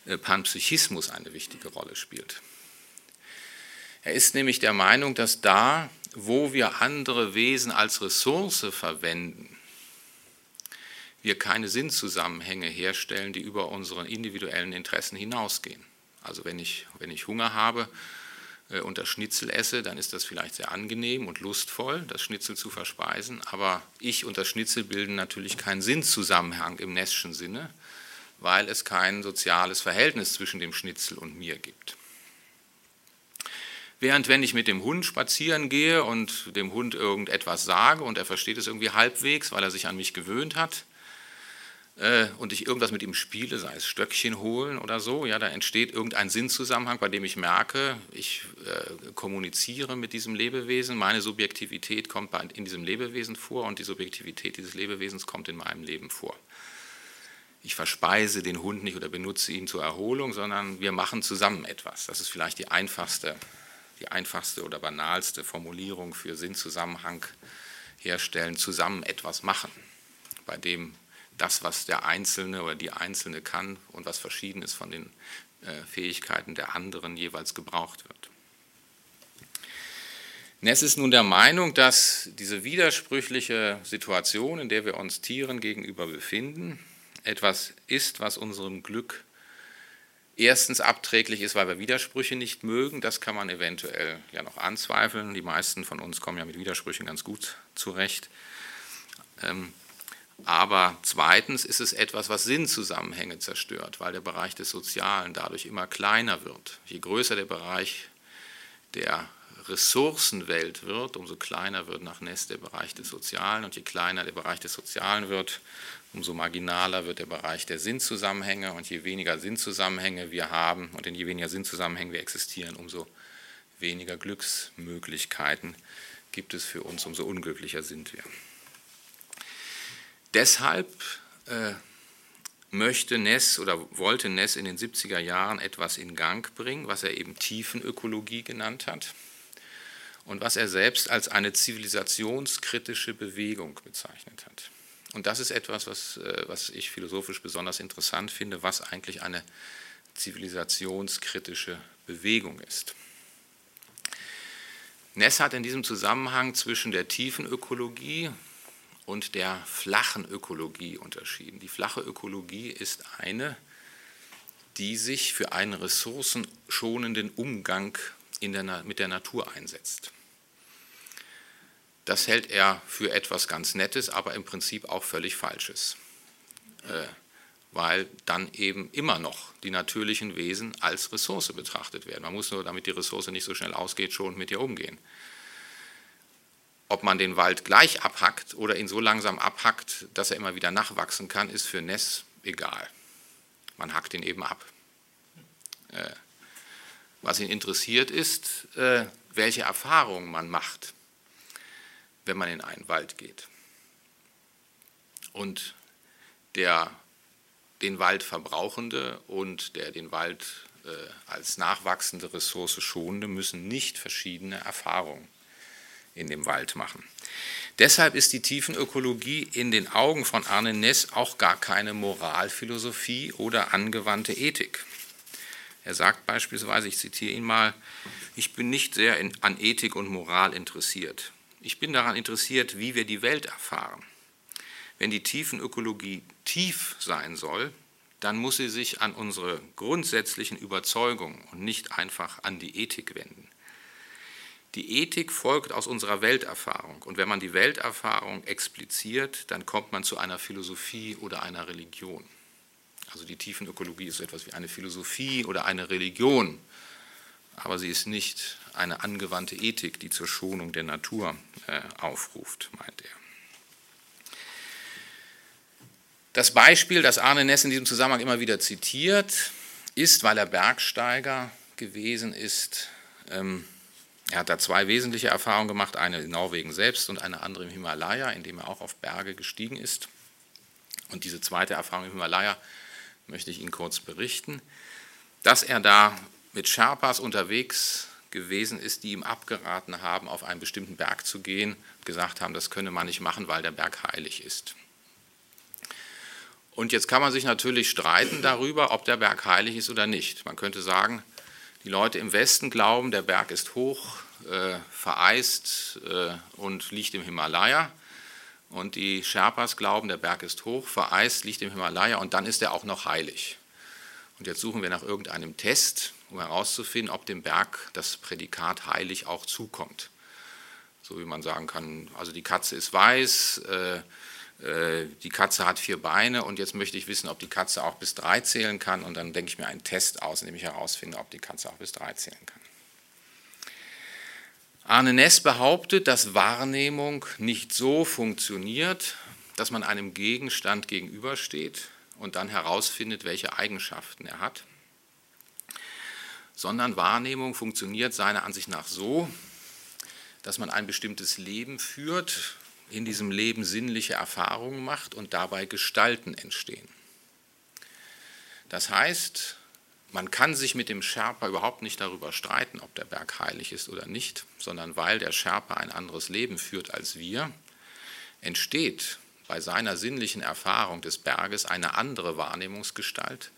S2: äh, Panpsychismus eine wichtige Rolle spielt. Er ist nämlich der Meinung, dass da, wo wir andere Wesen als Ressource verwenden, wir keine Sinnzusammenhänge herstellen, die über unsere individuellen Interessen hinausgehen. Also wenn ich, wenn ich Hunger habe äh, und das Schnitzel esse, dann ist das vielleicht sehr angenehm und lustvoll, das Schnitzel zu verspeisen, aber ich und das Schnitzel bilden natürlich keinen Sinnzusammenhang im Nesschen Sinne, weil es kein soziales Verhältnis zwischen dem Schnitzel und mir gibt. Während wenn ich mit dem Hund spazieren gehe und dem Hund irgendetwas sage und er versteht es irgendwie halbwegs, weil er sich an mich gewöhnt hat, äh, und ich irgendwas mit ihm spiele, sei es Stöckchen holen oder so, ja, da entsteht irgendein Sinnzusammenhang, bei dem ich merke, ich äh, kommuniziere mit diesem Lebewesen, meine Subjektivität kommt in diesem Lebewesen vor und die Subjektivität dieses Lebewesens kommt in meinem Leben vor. Ich verspeise den Hund nicht oder benutze ihn zur Erholung, sondern wir machen zusammen etwas. Das ist vielleicht die einfachste die einfachste oder banalste Formulierung für Sinnzusammenhang herstellen, zusammen etwas machen, bei dem das, was der Einzelne oder die Einzelne kann und was verschieden ist von den äh, Fähigkeiten der anderen jeweils gebraucht wird. Ness ist nun der Meinung, dass diese widersprüchliche Situation, in der wir uns Tieren gegenüber befinden, etwas ist, was unserem Glück erstens abträglich ist, weil wir Widersprüche nicht mögen. Das kann man eventuell ja noch anzweifeln. Die meisten von uns kommen ja mit Widersprüchen ganz gut zurecht. Ähm, aber zweitens ist es etwas, was Sinnzusammenhänge zerstört, weil der Bereich des Sozialen dadurch immer kleiner wird. Je größer der Bereich der Ressourcenwelt wird, umso kleiner wird nach Ness der Bereich des Sozialen und je kleiner der Bereich des Sozialen wird, umso marginaler wird der Bereich der Sinnzusammenhänge und je weniger Sinnzusammenhänge wir haben und in je weniger Sinnzusammenhänge wir existieren, umso weniger Glücksmöglichkeiten gibt es für uns, umso unglücklicher sind wir. Deshalb äh, möchte Ness oder wollte Ness in den 70er Jahren etwas in Gang bringen, was er eben Tiefenökologie genannt hat und was er selbst als eine zivilisationskritische Bewegung bezeichnet hat. Und das ist etwas, was, äh, was ich philosophisch besonders interessant finde, was eigentlich eine zivilisationskritische Bewegung ist. Ness hat in diesem Zusammenhang zwischen der tiefen Ökologie und der flachen Ökologie unterschieden. Die flache Ökologie ist eine, die sich für einen ressourcenschonenden Umgang der, mit der Natur einsetzt. Das hält er für etwas ganz Nettes, aber im Prinzip auch völlig Falsches. Äh, weil dann eben immer noch die natürlichen Wesen als Ressource betrachtet werden. Man muss nur, damit die Ressource nicht so schnell ausgeht, schon mit ihr umgehen. Ob man den Wald gleich abhackt oder ihn so langsam abhackt, dass er immer wieder nachwachsen kann, ist für Ness egal. Man hackt ihn eben ab. Äh, was ihn interessiert ist, äh, welche Erfahrungen man macht wenn man in einen Wald geht. Und der den Wald verbrauchende und der den Wald äh, als nachwachsende Ressource schonende müssen nicht verschiedene Erfahrungen in dem Wald machen. Deshalb ist die Tiefenökologie in den Augen von Arne Ness auch gar keine Moralphilosophie oder angewandte Ethik. Er sagt beispielsweise, ich zitiere ihn mal, ich bin nicht sehr in, an Ethik und Moral interessiert. Ich bin daran interessiert, wie wir die Welt erfahren. Wenn die Tiefenökologie tief sein soll, dann muss sie sich an unsere grundsätzlichen Überzeugungen und nicht einfach an die Ethik wenden. Die Ethik folgt aus unserer Welterfahrung und wenn man die Welterfahrung expliziert, dann kommt man zu einer Philosophie oder einer Religion. Also die Tiefenökologie ist so etwas wie eine Philosophie oder eine Religion, aber sie ist nicht eine angewandte Ethik, die zur Schonung der Natur äh, aufruft, meint er. Das Beispiel, das Arne Ness in diesem Zusammenhang immer wieder zitiert, ist, weil er Bergsteiger gewesen ist. Ähm, er hat da zwei wesentliche Erfahrungen gemacht, eine in Norwegen selbst und eine andere im Himalaya, in dem er auch auf Berge gestiegen ist. Und diese zweite Erfahrung im Himalaya möchte ich Ihnen kurz berichten, dass er da mit Sherpas unterwegs gewesen ist, die ihm abgeraten haben, auf einen bestimmten Berg zu gehen, gesagt haben, das könne man nicht machen, weil der Berg heilig ist. Und jetzt kann man sich natürlich streiten darüber, ob der Berg heilig ist oder nicht. Man könnte sagen, die Leute im Westen glauben, der Berg ist hoch, äh, vereist äh, und liegt im Himalaya. und die Sherpas glauben, der Berg ist hoch, vereist, liegt im Himalaya und dann ist er auch noch heilig. Und jetzt suchen wir nach irgendeinem Test, um herauszufinden, ob dem Berg das Prädikat heilig auch zukommt. So wie man sagen kann, also die Katze ist weiß, äh, äh, die Katze hat vier Beine und jetzt möchte ich wissen, ob die Katze auch bis drei zählen kann und dann denke ich mir einen Test aus, in dem ich herausfinde, ob die Katze auch bis drei zählen kann. Arne Ness behauptet, dass Wahrnehmung nicht so funktioniert, dass man einem Gegenstand gegenübersteht und dann herausfindet, welche Eigenschaften er hat, sondern Wahrnehmung funktioniert seiner Ansicht nach so, dass man ein bestimmtes Leben führt, in diesem Leben sinnliche Erfahrungen macht und dabei Gestalten entstehen. Das heißt, man kann sich mit dem Sherpa überhaupt nicht darüber streiten, ob der Berg heilig ist oder nicht, sondern weil der Sherpa ein anderes Leben führt als wir, entsteht bei seiner sinnlichen Erfahrung des Berges eine andere Wahrnehmungsgestalt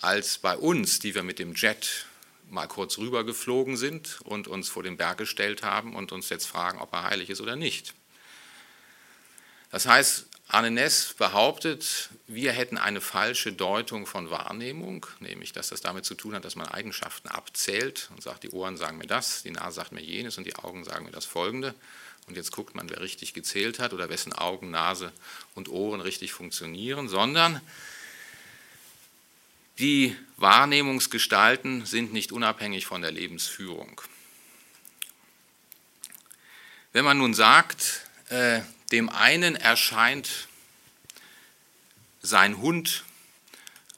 S2: als bei uns, die wir mit dem Jet mal kurz rübergeflogen sind und uns vor den Berg gestellt haben und uns jetzt fragen, ob er heilig ist oder nicht. Das heißt, Arne Ness behauptet, wir hätten eine falsche Deutung von Wahrnehmung, nämlich dass das damit zu tun hat, dass man Eigenschaften abzählt und sagt, die Ohren sagen mir das, die Nase sagt mir jenes und die Augen sagen mir das Folgende. Und jetzt guckt man, wer richtig gezählt hat oder wessen Augen, Nase und Ohren richtig funktionieren, sondern die Wahrnehmungsgestalten sind nicht unabhängig von der Lebensführung. Wenn man nun sagt, äh, dem einen erscheint sein Hund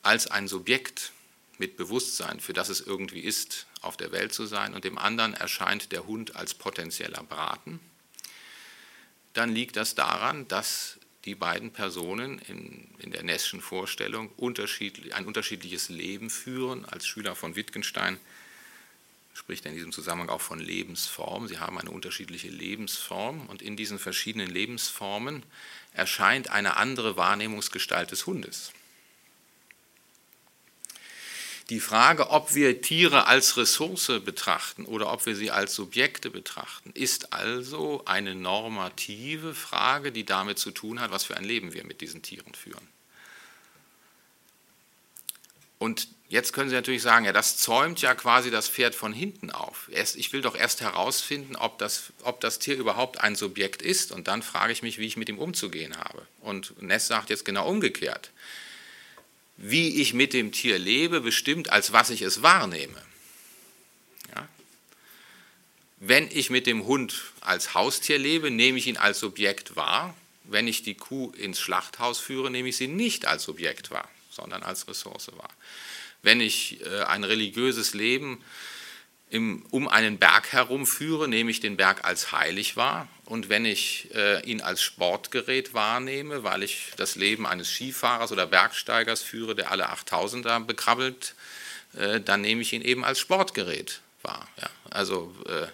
S2: als ein Subjekt mit Bewusstsein, für das es irgendwie ist, auf der Welt zu sein, und dem anderen erscheint der Hund als potenzieller Braten, dann liegt das daran, dass die beiden Personen in, in der Nesschen Vorstellung unterschiedlich, ein unterschiedliches Leben führen. Als Schüler von Wittgenstein spricht er in diesem Zusammenhang auch von Lebensform. Sie haben eine unterschiedliche Lebensform und in diesen verschiedenen Lebensformen erscheint eine andere Wahrnehmungsgestalt des Hundes. Die Frage, ob wir Tiere als Ressource betrachten oder ob wir sie als Subjekte betrachten, ist also eine normative Frage, die damit zu tun hat, was für ein Leben wir mit diesen Tieren führen. Und Jetzt können Sie natürlich sagen, ja, das zäumt ja quasi das Pferd von hinten auf. Erst, ich will doch erst herausfinden, ob das, ob das Tier überhaupt ein Subjekt ist und dann frage ich mich, wie ich mit ihm umzugehen habe. Und Ness sagt jetzt genau umgekehrt. Wie ich mit dem Tier lebe, bestimmt, als was ich es wahrnehme. Ja? Wenn ich mit dem Hund als Haustier lebe, nehme ich ihn als Subjekt wahr. Wenn ich die Kuh ins Schlachthaus führe, nehme ich sie nicht als Subjekt wahr, sondern als Ressource wahr wenn ich äh, ein religiöses Leben im, um einen Berg herum führe, nehme ich den Berg als heilig wahr. Und wenn ich äh, ihn als Sportgerät wahrnehme, weil ich das Leben eines Skifahrers oder Bergsteigers führe, der alle 8000er bekrabbelt, äh, dann nehme ich ihn eben als Sportgerät wahr. Ja, also, äh,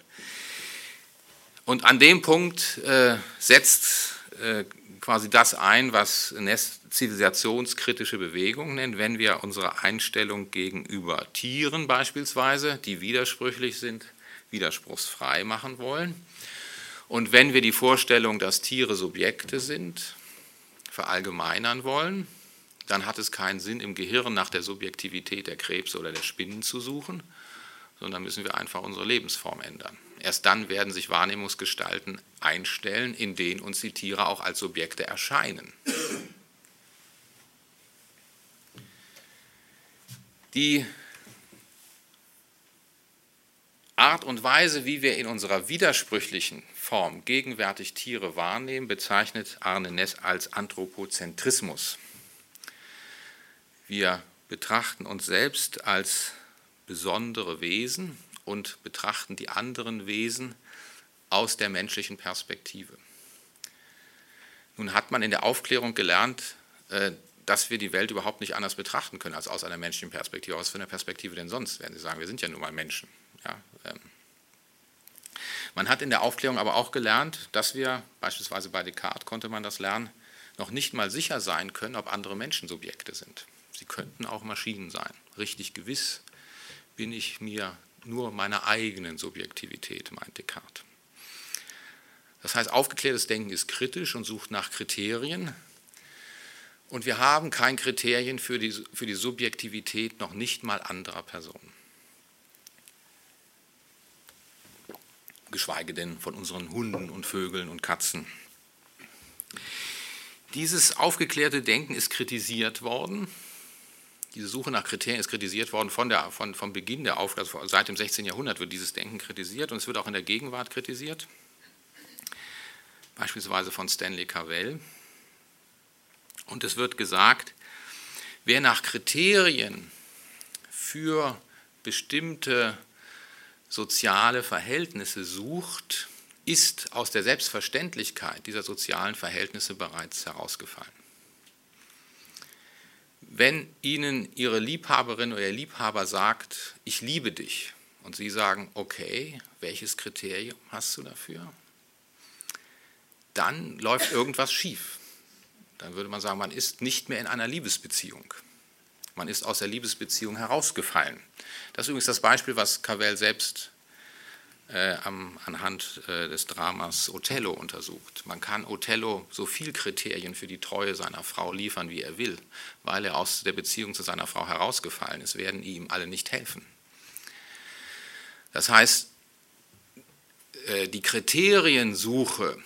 S2: und an dem Punkt äh, setzt äh, quasi das ein, was Ness zivilisationskritische Bewegung nennt, wenn wir unsere Einstellung gegenüber Tieren beispielsweise, die widersprüchlich sind, widerspruchsfrei machen wollen. Und wenn wir die Vorstellung, dass Tiere Subjekte sind, verallgemeinern wollen, dann hat es keinen Sinn, im Gehirn nach der Subjektivität der Krebse oder der Spinnen zu suchen, sondern müssen wir einfach unsere Lebensform ändern. Erst dann werden sich Wahrnehmungsgestalten einstellen, in denen uns die Tiere auch als Subjekte erscheinen. Die Art und Weise, wie wir in unserer widersprüchlichen Form gegenwärtig Tiere wahrnehmen, bezeichnet Arne Ness als Anthropozentrismus. Wir betrachten uns selbst als besondere Wesen und betrachten die anderen Wesen aus der menschlichen Perspektive. Nun hat man in der Aufklärung gelernt, äh, dass wir die Welt überhaupt nicht anders betrachten können als aus einer menschlichen Perspektive. Aus einer Perspektive denn sonst, werden Sie sagen, wir sind ja nun mal Menschen. Ja, ähm. Man hat in der Aufklärung aber auch gelernt, dass wir, beispielsweise bei Descartes konnte man das lernen, noch nicht mal sicher sein können, ob andere Menschen Subjekte sind. Sie könnten auch Maschinen sein. Richtig gewiss bin ich mir nur meiner eigenen Subjektivität, meint Descartes. Das heißt, aufgeklärtes Denken ist kritisch und sucht nach Kriterien. Und wir haben kein Kriterien für die, für die Subjektivität noch nicht mal anderer Personen. Geschweige denn von unseren Hunden und Vögeln und Katzen. Dieses aufgeklärte Denken ist kritisiert worden. Diese Suche nach Kriterien ist kritisiert worden von der, von, vom Beginn der Aufklärung. Also seit dem 16. Jahrhundert wird dieses Denken kritisiert und es wird auch in der Gegenwart kritisiert. Beispielsweise von Stanley Cavell. Und es wird gesagt, wer nach Kriterien für bestimmte soziale Verhältnisse sucht, ist aus der Selbstverständlichkeit dieser sozialen Verhältnisse bereits herausgefallen. Wenn Ihnen Ihre Liebhaberin oder Ihr Liebhaber sagt, ich liebe dich, und Sie sagen, okay, welches Kriterium hast du dafür? Dann läuft irgendwas schief. Dann würde man sagen, man ist nicht mehr in einer Liebesbeziehung. Man ist aus der Liebesbeziehung herausgefallen. Das ist übrigens das Beispiel, was Cavell selbst äh, am, anhand äh, des Dramas Othello untersucht. Man kann Othello so viel Kriterien für die Treue seiner Frau liefern, wie er will, weil er aus der Beziehung zu seiner Frau herausgefallen ist, werden ihm alle nicht helfen. Das heißt, äh, die Kriteriensuche,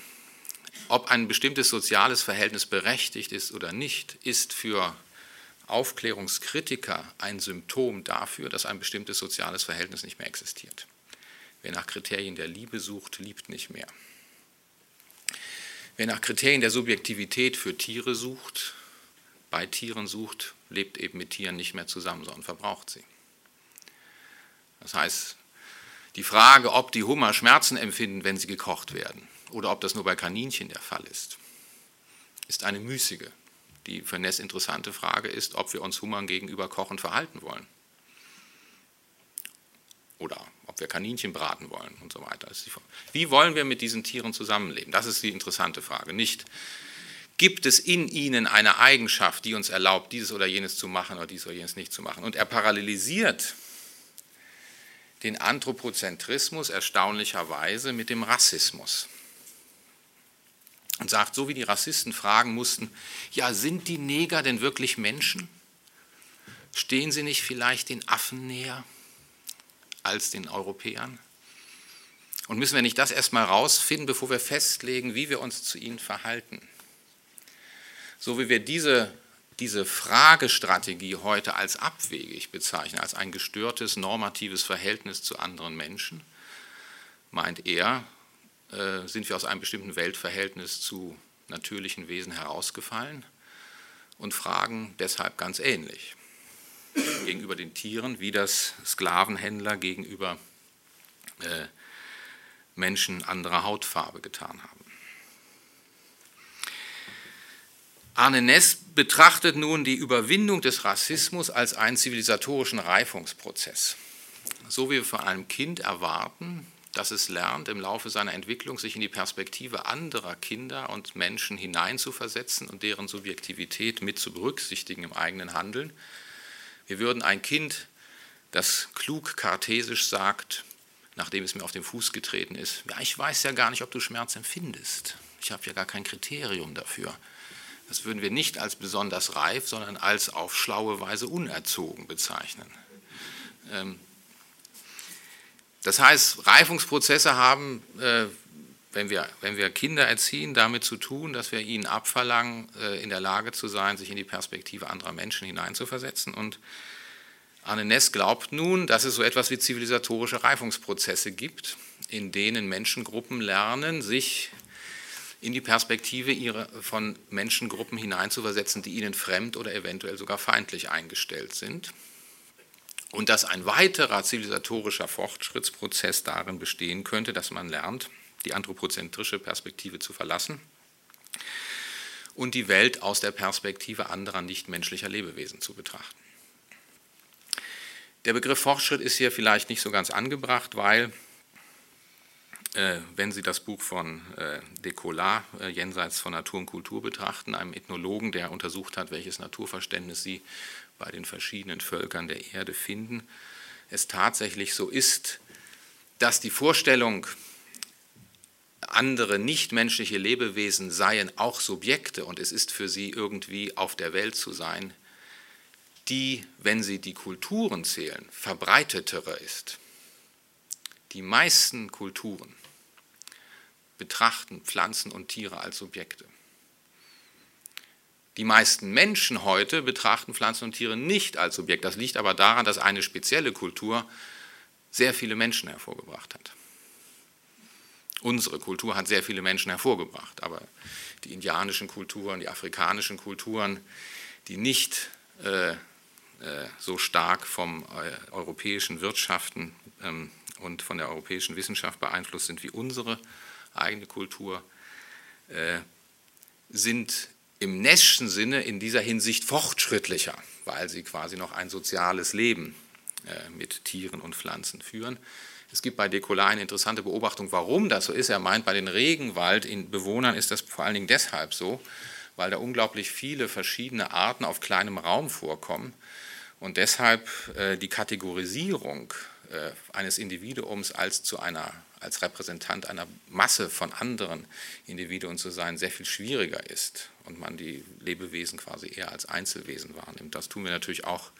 S2: ob ein bestimmtes soziales Verhältnis berechtigt ist oder nicht, ist für Aufklärungskritiker ein Symptom dafür, dass ein bestimmtes soziales Verhältnis nicht mehr existiert. Wer nach Kriterien der Liebe sucht, liebt nicht mehr. Wer nach Kriterien der Subjektivität für Tiere sucht, bei Tieren sucht, lebt eben mit Tieren nicht mehr zusammen, sondern verbraucht sie. Das heißt, die Frage, ob die Hummer Schmerzen empfinden, wenn sie gekocht werden, oder ob das nur bei Kaninchen der Fall ist, ist eine müßige. Die für Ness interessante Frage ist, ob wir uns Hummern gegenüber kochend verhalten wollen. Oder ob wir Kaninchen braten wollen und so weiter. Wie wollen wir mit diesen Tieren zusammenleben? Das ist die interessante Frage. Nicht, gibt es in ihnen eine Eigenschaft, die uns erlaubt, dieses oder jenes zu machen oder dieses oder jenes nicht zu machen? Und er parallelisiert den Anthropozentrismus erstaunlicherweise mit dem Rassismus. Und sagt, so wie die Rassisten fragen mussten, ja, sind die Neger denn wirklich Menschen? Stehen sie nicht vielleicht den Affen näher? Als den Europäern? Und müssen wir nicht das erstmal rausfinden, bevor wir festlegen, wie wir uns zu ihnen verhalten? So wie wir diese, diese Fragestrategie heute als abwegig bezeichnen, als ein gestörtes normatives Verhältnis zu anderen Menschen, meint er, äh, sind wir aus einem bestimmten Weltverhältnis zu natürlichen Wesen herausgefallen und fragen deshalb ganz ähnlich gegenüber den Tieren, wie das Sklavenhändler gegenüber äh, Menschen anderer Hautfarbe getan haben. Arne Ness betrachtet nun die Überwindung des Rassismus als einen zivilisatorischen Reifungsprozess. So wie wir von einem Kind erwarten, dass es lernt, im Laufe seiner Entwicklung sich in die Perspektive anderer Kinder und Menschen hineinzuversetzen und deren Subjektivität mit zu berücksichtigen im eigenen Handeln, wir würden ein Kind, das klug kartesisch sagt, nachdem es mir auf den Fuß getreten ist, ja, ich weiß ja gar nicht, ob du Schmerz empfindest. Ich habe ja gar kein Kriterium dafür. Das würden wir nicht als besonders reif, sondern als auf schlaue Weise unerzogen bezeichnen. Ähm, das heißt, Reifungsprozesse haben, äh, wenn wir, wenn wir Kinder erziehen, damit zu tun, dass wir ihnen abverlangen, äh, in der Lage zu sein, sich in die Perspektive anderer Menschen hineinzuversetzen. Und Arne Ness glaubt nun, dass es so etwas wie zivilisatorische Reifungsprozesse gibt, in denen Menschengruppen lernen, sich in die Perspektive ihrer, von Menschengruppen hineinzuversetzen, die ihnen fremd oder eventuell sogar feindlich eingestellt sind. Und dass ein weiterer zivilisatorischer Fortschrittsprozess darin bestehen könnte, dass man lernt, die anthropozentrische Perspektive zu verlassen und die Welt aus der Perspektive anderer nichtmenschlicher Lebewesen zu betrachten. Der Begriff Fortschritt ist hier vielleicht nicht so ganz angebracht, weil, äh, wenn Sie das Buch von äh, Descola, äh, Jenseits von Natur und Kultur, betrachten, einem Ethnologen, der untersucht hat, welches Naturverständnis Sie bei den verschiedenen Völkern der Erde finden, es tatsächlich so ist, dass die Vorstellung andere nichtmenschliche Lebewesen seien auch Subjekte und es ist für sie irgendwie auf der Welt zu sein, die, wenn sie die Kulturen zählen, verbreitetere ist. Die meisten Kulturen betrachten Pflanzen und Tiere als Subjekte. Die meisten Menschen heute betrachten Pflanzen und Tiere nicht als Subjekt. Das liegt aber daran, dass eine spezielle Kultur sehr viele Menschen hervorgebracht hat. Unsere Kultur hat sehr viele Menschen hervorgebracht, aber die indianischen Kulturen, die afrikanischen Kulturen, die nicht äh, äh, so stark vom äh, europäischen Wirtschaften ähm, und von der europäischen Wissenschaft beeinflusst sind wie unsere eigene Kultur, äh, sind im Neschschen Sinne in dieser Hinsicht fortschrittlicher, weil sie quasi noch ein soziales Leben äh, mit Tieren und Pflanzen führen. Es gibt bei Decola eine interessante Beobachtung, warum das so ist. Er meint, bei den Regenwaldbewohnern ist das vor allen Dingen deshalb so, weil da unglaublich viele verschiedene Arten auf kleinem Raum vorkommen und deshalb äh, die Kategorisierung äh, eines Individuums als zu einer als Repräsentant einer Masse von anderen Individuen zu sein, sehr viel schwieriger ist und man die Lebewesen quasi eher als Einzelwesen wahrnimmt. Das tun wir natürlich auch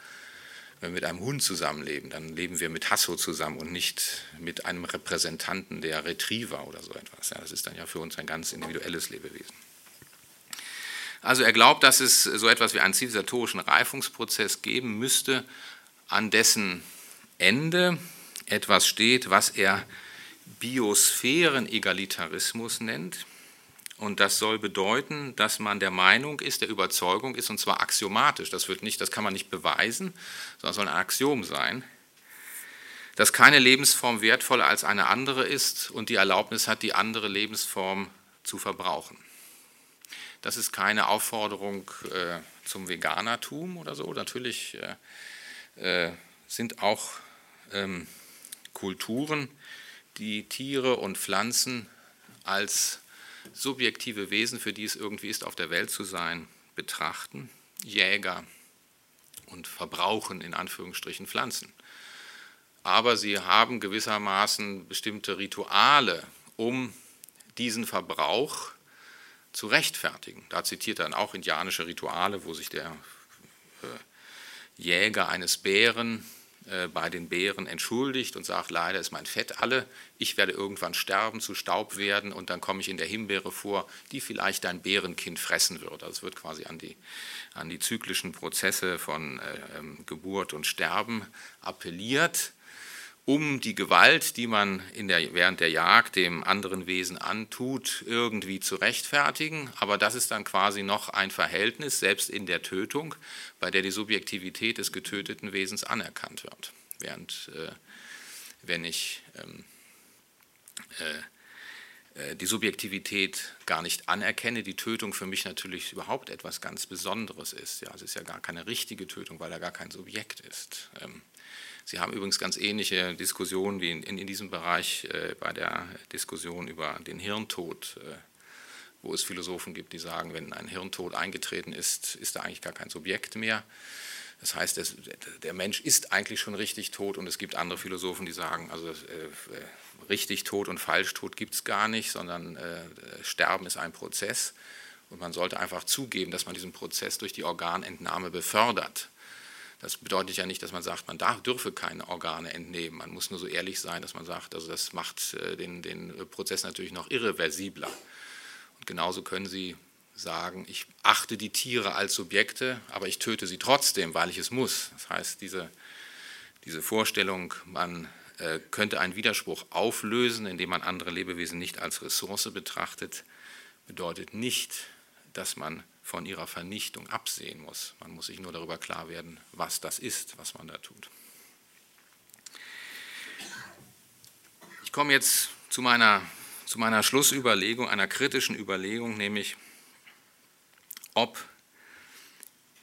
S2: wenn wir mit einem Hund zusammenleben, dann leben wir mit Hasso zusammen und nicht mit einem Repräsentanten der Retriever oder so etwas. Ja, das ist dann ja für uns ein ganz individuelles Lebewesen. Also er glaubt, dass es so etwas wie einen zivilisatorischen Reifungsprozess geben müsste, an dessen Ende etwas steht, was er Biosphären-Egalitarismus nennt. Und das soll bedeuten, dass man der Meinung ist, der Überzeugung ist, und zwar axiomatisch, das, wird nicht, das kann man nicht beweisen, sondern soll ein Axiom sein, dass keine Lebensform wertvoller als eine andere ist und die Erlaubnis hat, die andere Lebensform zu verbrauchen. Das ist keine Aufforderung äh, zum Veganertum oder so. Natürlich äh, äh, sind auch ähm, Kulturen, die Tiere und Pflanzen als subjektive Wesen, für die es irgendwie ist, auf der Welt zu sein, betrachten, Jäger und verbrauchen in Anführungsstrichen Pflanzen. Aber sie haben gewissermaßen bestimmte Rituale, um diesen Verbrauch zu rechtfertigen. Da zitiert er dann auch indianische Rituale, wo sich der äh, Jäger eines Bären bei den Bären entschuldigt und sagt, leider ist mein Fett alle, ich werde irgendwann sterben, zu Staub werden und dann komme ich in der Himbeere vor, die vielleicht dein Bärenkind fressen wird. Also es wird quasi an die, an die zyklischen Prozesse von äh, ähm, Geburt und Sterben appelliert um die Gewalt, die man der, während der Jagd dem anderen Wesen antut, irgendwie zu rechtfertigen. Aber das ist dann quasi noch ein Verhältnis, selbst in der Tötung, bei der die Subjektivität des getöteten Wesens anerkannt wird. Während, äh, wenn ich ähm, äh, äh die Subjektivität gar nicht anerkenne, die Tötung für mich natürlich überhaupt etwas ganz Besonderes ist. Ja, es ist ja gar keine richtige Tötung, weil da gar kein Subjekt ist. Ähm, Sie haben übrigens ganz ähnliche Diskussionen wie in, in, diesem Bereich äh, bei der Diskussion über den Hirntod, äh, wo es Philosophen gibt, die sagen, wenn ein Hirntod eingetreten ist, ist da eigentlich gar kein Subjekt mehr. Das heißt, das, der Mensch ist eigentlich schon richtig tot und es gibt andere Philosophen, die sagen, also äh, richtig tot und falsch tot gibt es gar nicht, sondern äh, Sterben ist ein Prozess und man sollte einfach zugeben, dass man diesen Prozess durch die Organentnahme befördert. Das bedeutet ja nicht, dass man sagt, man darf, dürfe keine Organe entnehmen. Man muss nur so ehrlich sein, dass man sagt, also das macht äh, den, den Prozess natürlich noch irreversibler. Und genauso können Sie sagen, ich achte die Tiere als Subjekte, aber ich töte sie trotzdem, weil ich es muss. Das heißt, diese, diese Vorstellung, man äh, könnte einen Widerspruch auflösen, indem man andere Lebewesen nicht als Ressource betrachtet, bedeutet nicht, dass man von ihrer Vernichtung absehen muss. Man muss sich nur darüber klar werden, was das ist, was man da tut. Ich komme jetzt zu meiner, zu meiner Schlussüberlegung, einer kritischen Überlegung, nämlich ob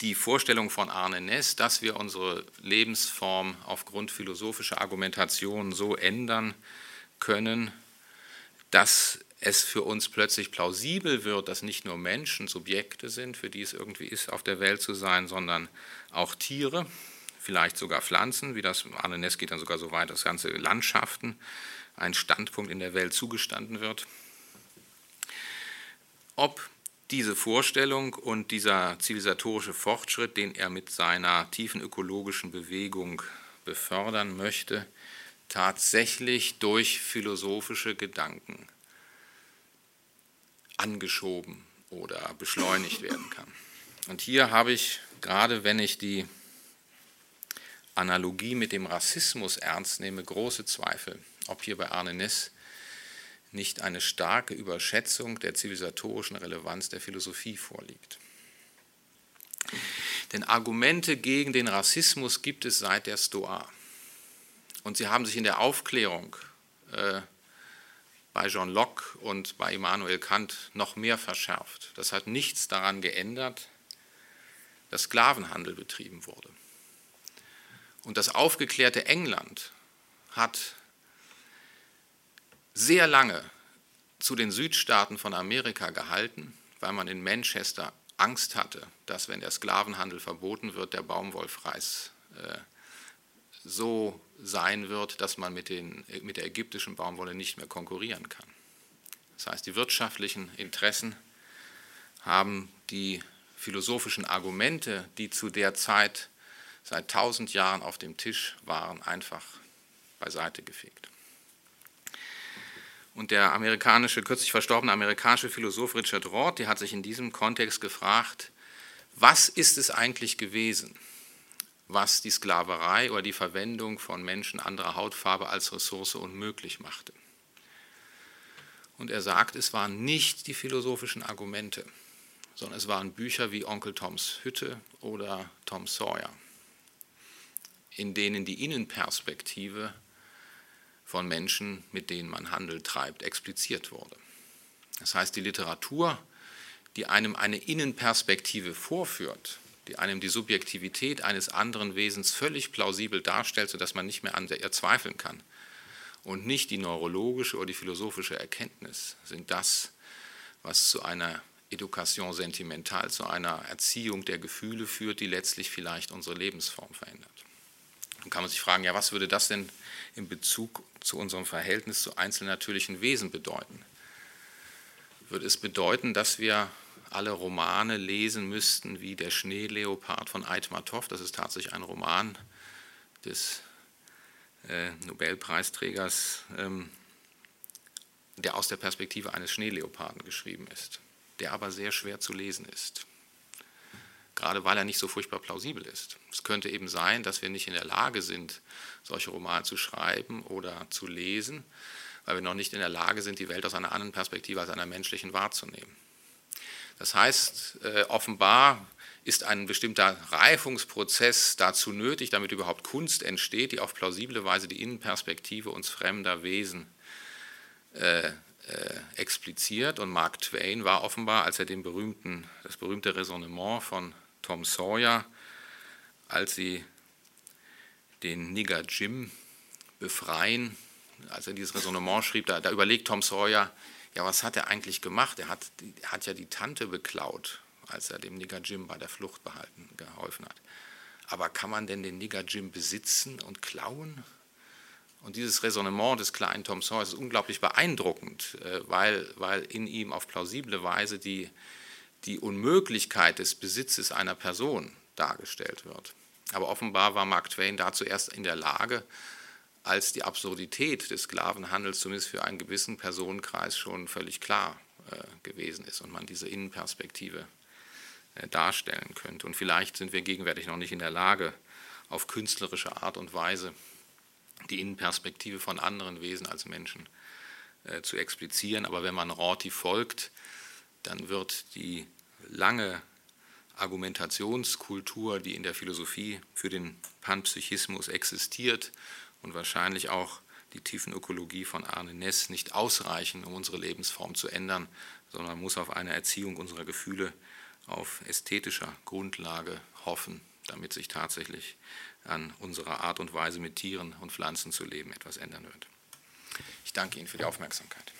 S2: die Vorstellung von Arne Ness, dass wir unsere Lebensform aufgrund philosophischer Argumentation so ändern können, dass es für uns plötzlich plausibel wird, dass nicht nur Menschen Subjekte sind, für die es irgendwie ist, auf der Welt zu sein, sondern auch Tiere, vielleicht sogar Pflanzen, wie das Arne Ness geht dann sogar so weit, dass ganze Landschaften ein Standpunkt in der Welt zugestanden wird. ob diese Vorstellung und dieser zivilisatorische Fortschritt, den er mit seiner tiefen ökologischen Bewegung befördern möchte, tatsächlich durch philosophische Gedanken angeschoben oder beschleunigt werden kann. Und hier habe ich, gerade wenn ich die Analogie mit dem Rassismus ernst nehme, große Zweifel, ob hier bei Arne Ness nicht eine starke Überschätzung der zivilisatorischen Relevanz der Philosophie vorliegt. Denn Argumente gegen den Rassismus gibt es seit der Stoa. Und sie haben sich in der Aufklärung äh, bei John Locke und bei Immanuel Kant noch mehr verschärft. Das hat nichts daran geändert, dass Sklavenhandel betrieben wurde. Und das aufgeklärte England hat sehr lange zu den Südstaaten von Amerika gehalten, weil man in Manchester Angst hatte, dass wenn der Sklavenhandel verboten wird, der Baumwollfreis äh, so sein wird, dass man mit, den, mit der ägyptischen Baumwolle nicht mehr konkurrieren kann. Das heißt, die wirtschaftlichen Interessen haben die philosophischen Argumente, die zu der Zeit seit tausend Jahren auf dem Tisch waren, einfach beiseite gefegt. Und der amerikanische, kürzlich verstorbene amerikanische Philosoph Richard der hat sich in diesem Kontext gefragt, was ist es eigentlich gewesen, was die Sklaverei oder die Verwendung von Menschen anderer Hautfarbe als Ressource unmöglich machte. Und er sagt, es waren nicht die philosophischen Argumente, sondern es waren Bücher wie Onkel Toms Hütte oder Tom Sawyer, in denen die Innenperspektive von Menschen, mit denen man Handel treibt, expliziert wurde. Das heißt, die Literatur, die einem eine Innenperspektive vorführt, die einem die Subjektivität eines anderen Wesens völlig plausibel darstellt, sodass man nicht mehr an ihr zweifeln kann. Und nicht die neurologische oder die philosophische Erkenntnis sind das, was zu einer Education sentimental, zu einer Erziehung der Gefühle führt, die letztlich vielleicht unsere Lebensform verändert. Dann kann man sich fragen, ja, was würde das denn in Bezug zu unserem Verhältnis zu einzelnatürlichen Wesen bedeuten? Würde es bedeuten, dass wir alle Romane lesen müssten, wie Der Schneeleopard von Aitmatov. Das ist tatsächlich ein Roman des äh, Nobelpreisträgers, ähm, der aus der Perspektive eines Schneeleoparden geschrieben ist, der aber sehr schwer zu lesen ist. Gerade weil er nicht so furchtbar plausibel ist. Es könnte eben sein, dass wir nicht in der Lage sind, solche Romane zu schreiben oder zu lesen, weil wir noch nicht in der Lage sind, die Welt aus einer anderen Perspektive als einer menschlichen wahrzunehmen. Das heißt, äh, offenbar ist ein bestimmter Reifungsprozess dazu nötig, damit überhaupt Kunst entsteht, die auf plausible Weise die Innenperspektive uns fremder Wesen äh, äh, expliziert. Und Mark Twain war offenbar, als er den berühmten, das berühmte Resonnement von Tom Sawyer, als sie den Nigger Jim befreien, als er dieses Resonnement schrieb, da, da überlegt Tom Sawyer, ja, was hat er eigentlich gemacht? Er hat, er hat ja die Tante beklaut, als er dem Nigger Jim bei der Flucht behalten, geholfen hat. Aber kann man denn den Nigger Jim besitzen und klauen? Und dieses Resonnement des kleinen Tom Sawyer ist unglaublich beeindruckend, äh, weil, weil in ihm auf plausible Weise die, die Unmöglichkeit des Besitzes einer Person dargestellt wird. Aber offenbar war Mark Twain dazu erst in der Lage, als die Absurdität des Sklavenhandels zumindest für einen gewissen Personenkreis schon völlig klar äh, gewesen ist und man diese Innenperspektive äh, darstellen könnte. Und vielleicht sind wir gegenwärtig noch nicht in der Lage, auf künstlerische Art und Weise die Innenperspektive von anderen Wesen als Menschen äh, zu explizieren. Aber wenn man Rorty folgt, dann wird die lange Argumentationskultur, die in der Philosophie für den Panpsychismus existiert und wahrscheinlich auch die Tiefenökologie von Arne Ness nicht ausreichen, um unsere Lebensform zu ändern, sondern muss auf eine Erziehung unserer Gefühle auf ästhetischer Grundlage hoffen, damit sich tatsächlich an unserer Art und Weise mit Tieren und Pflanzen zu leben etwas ändern wird. Ich danke Ihnen für die Aufmerksamkeit.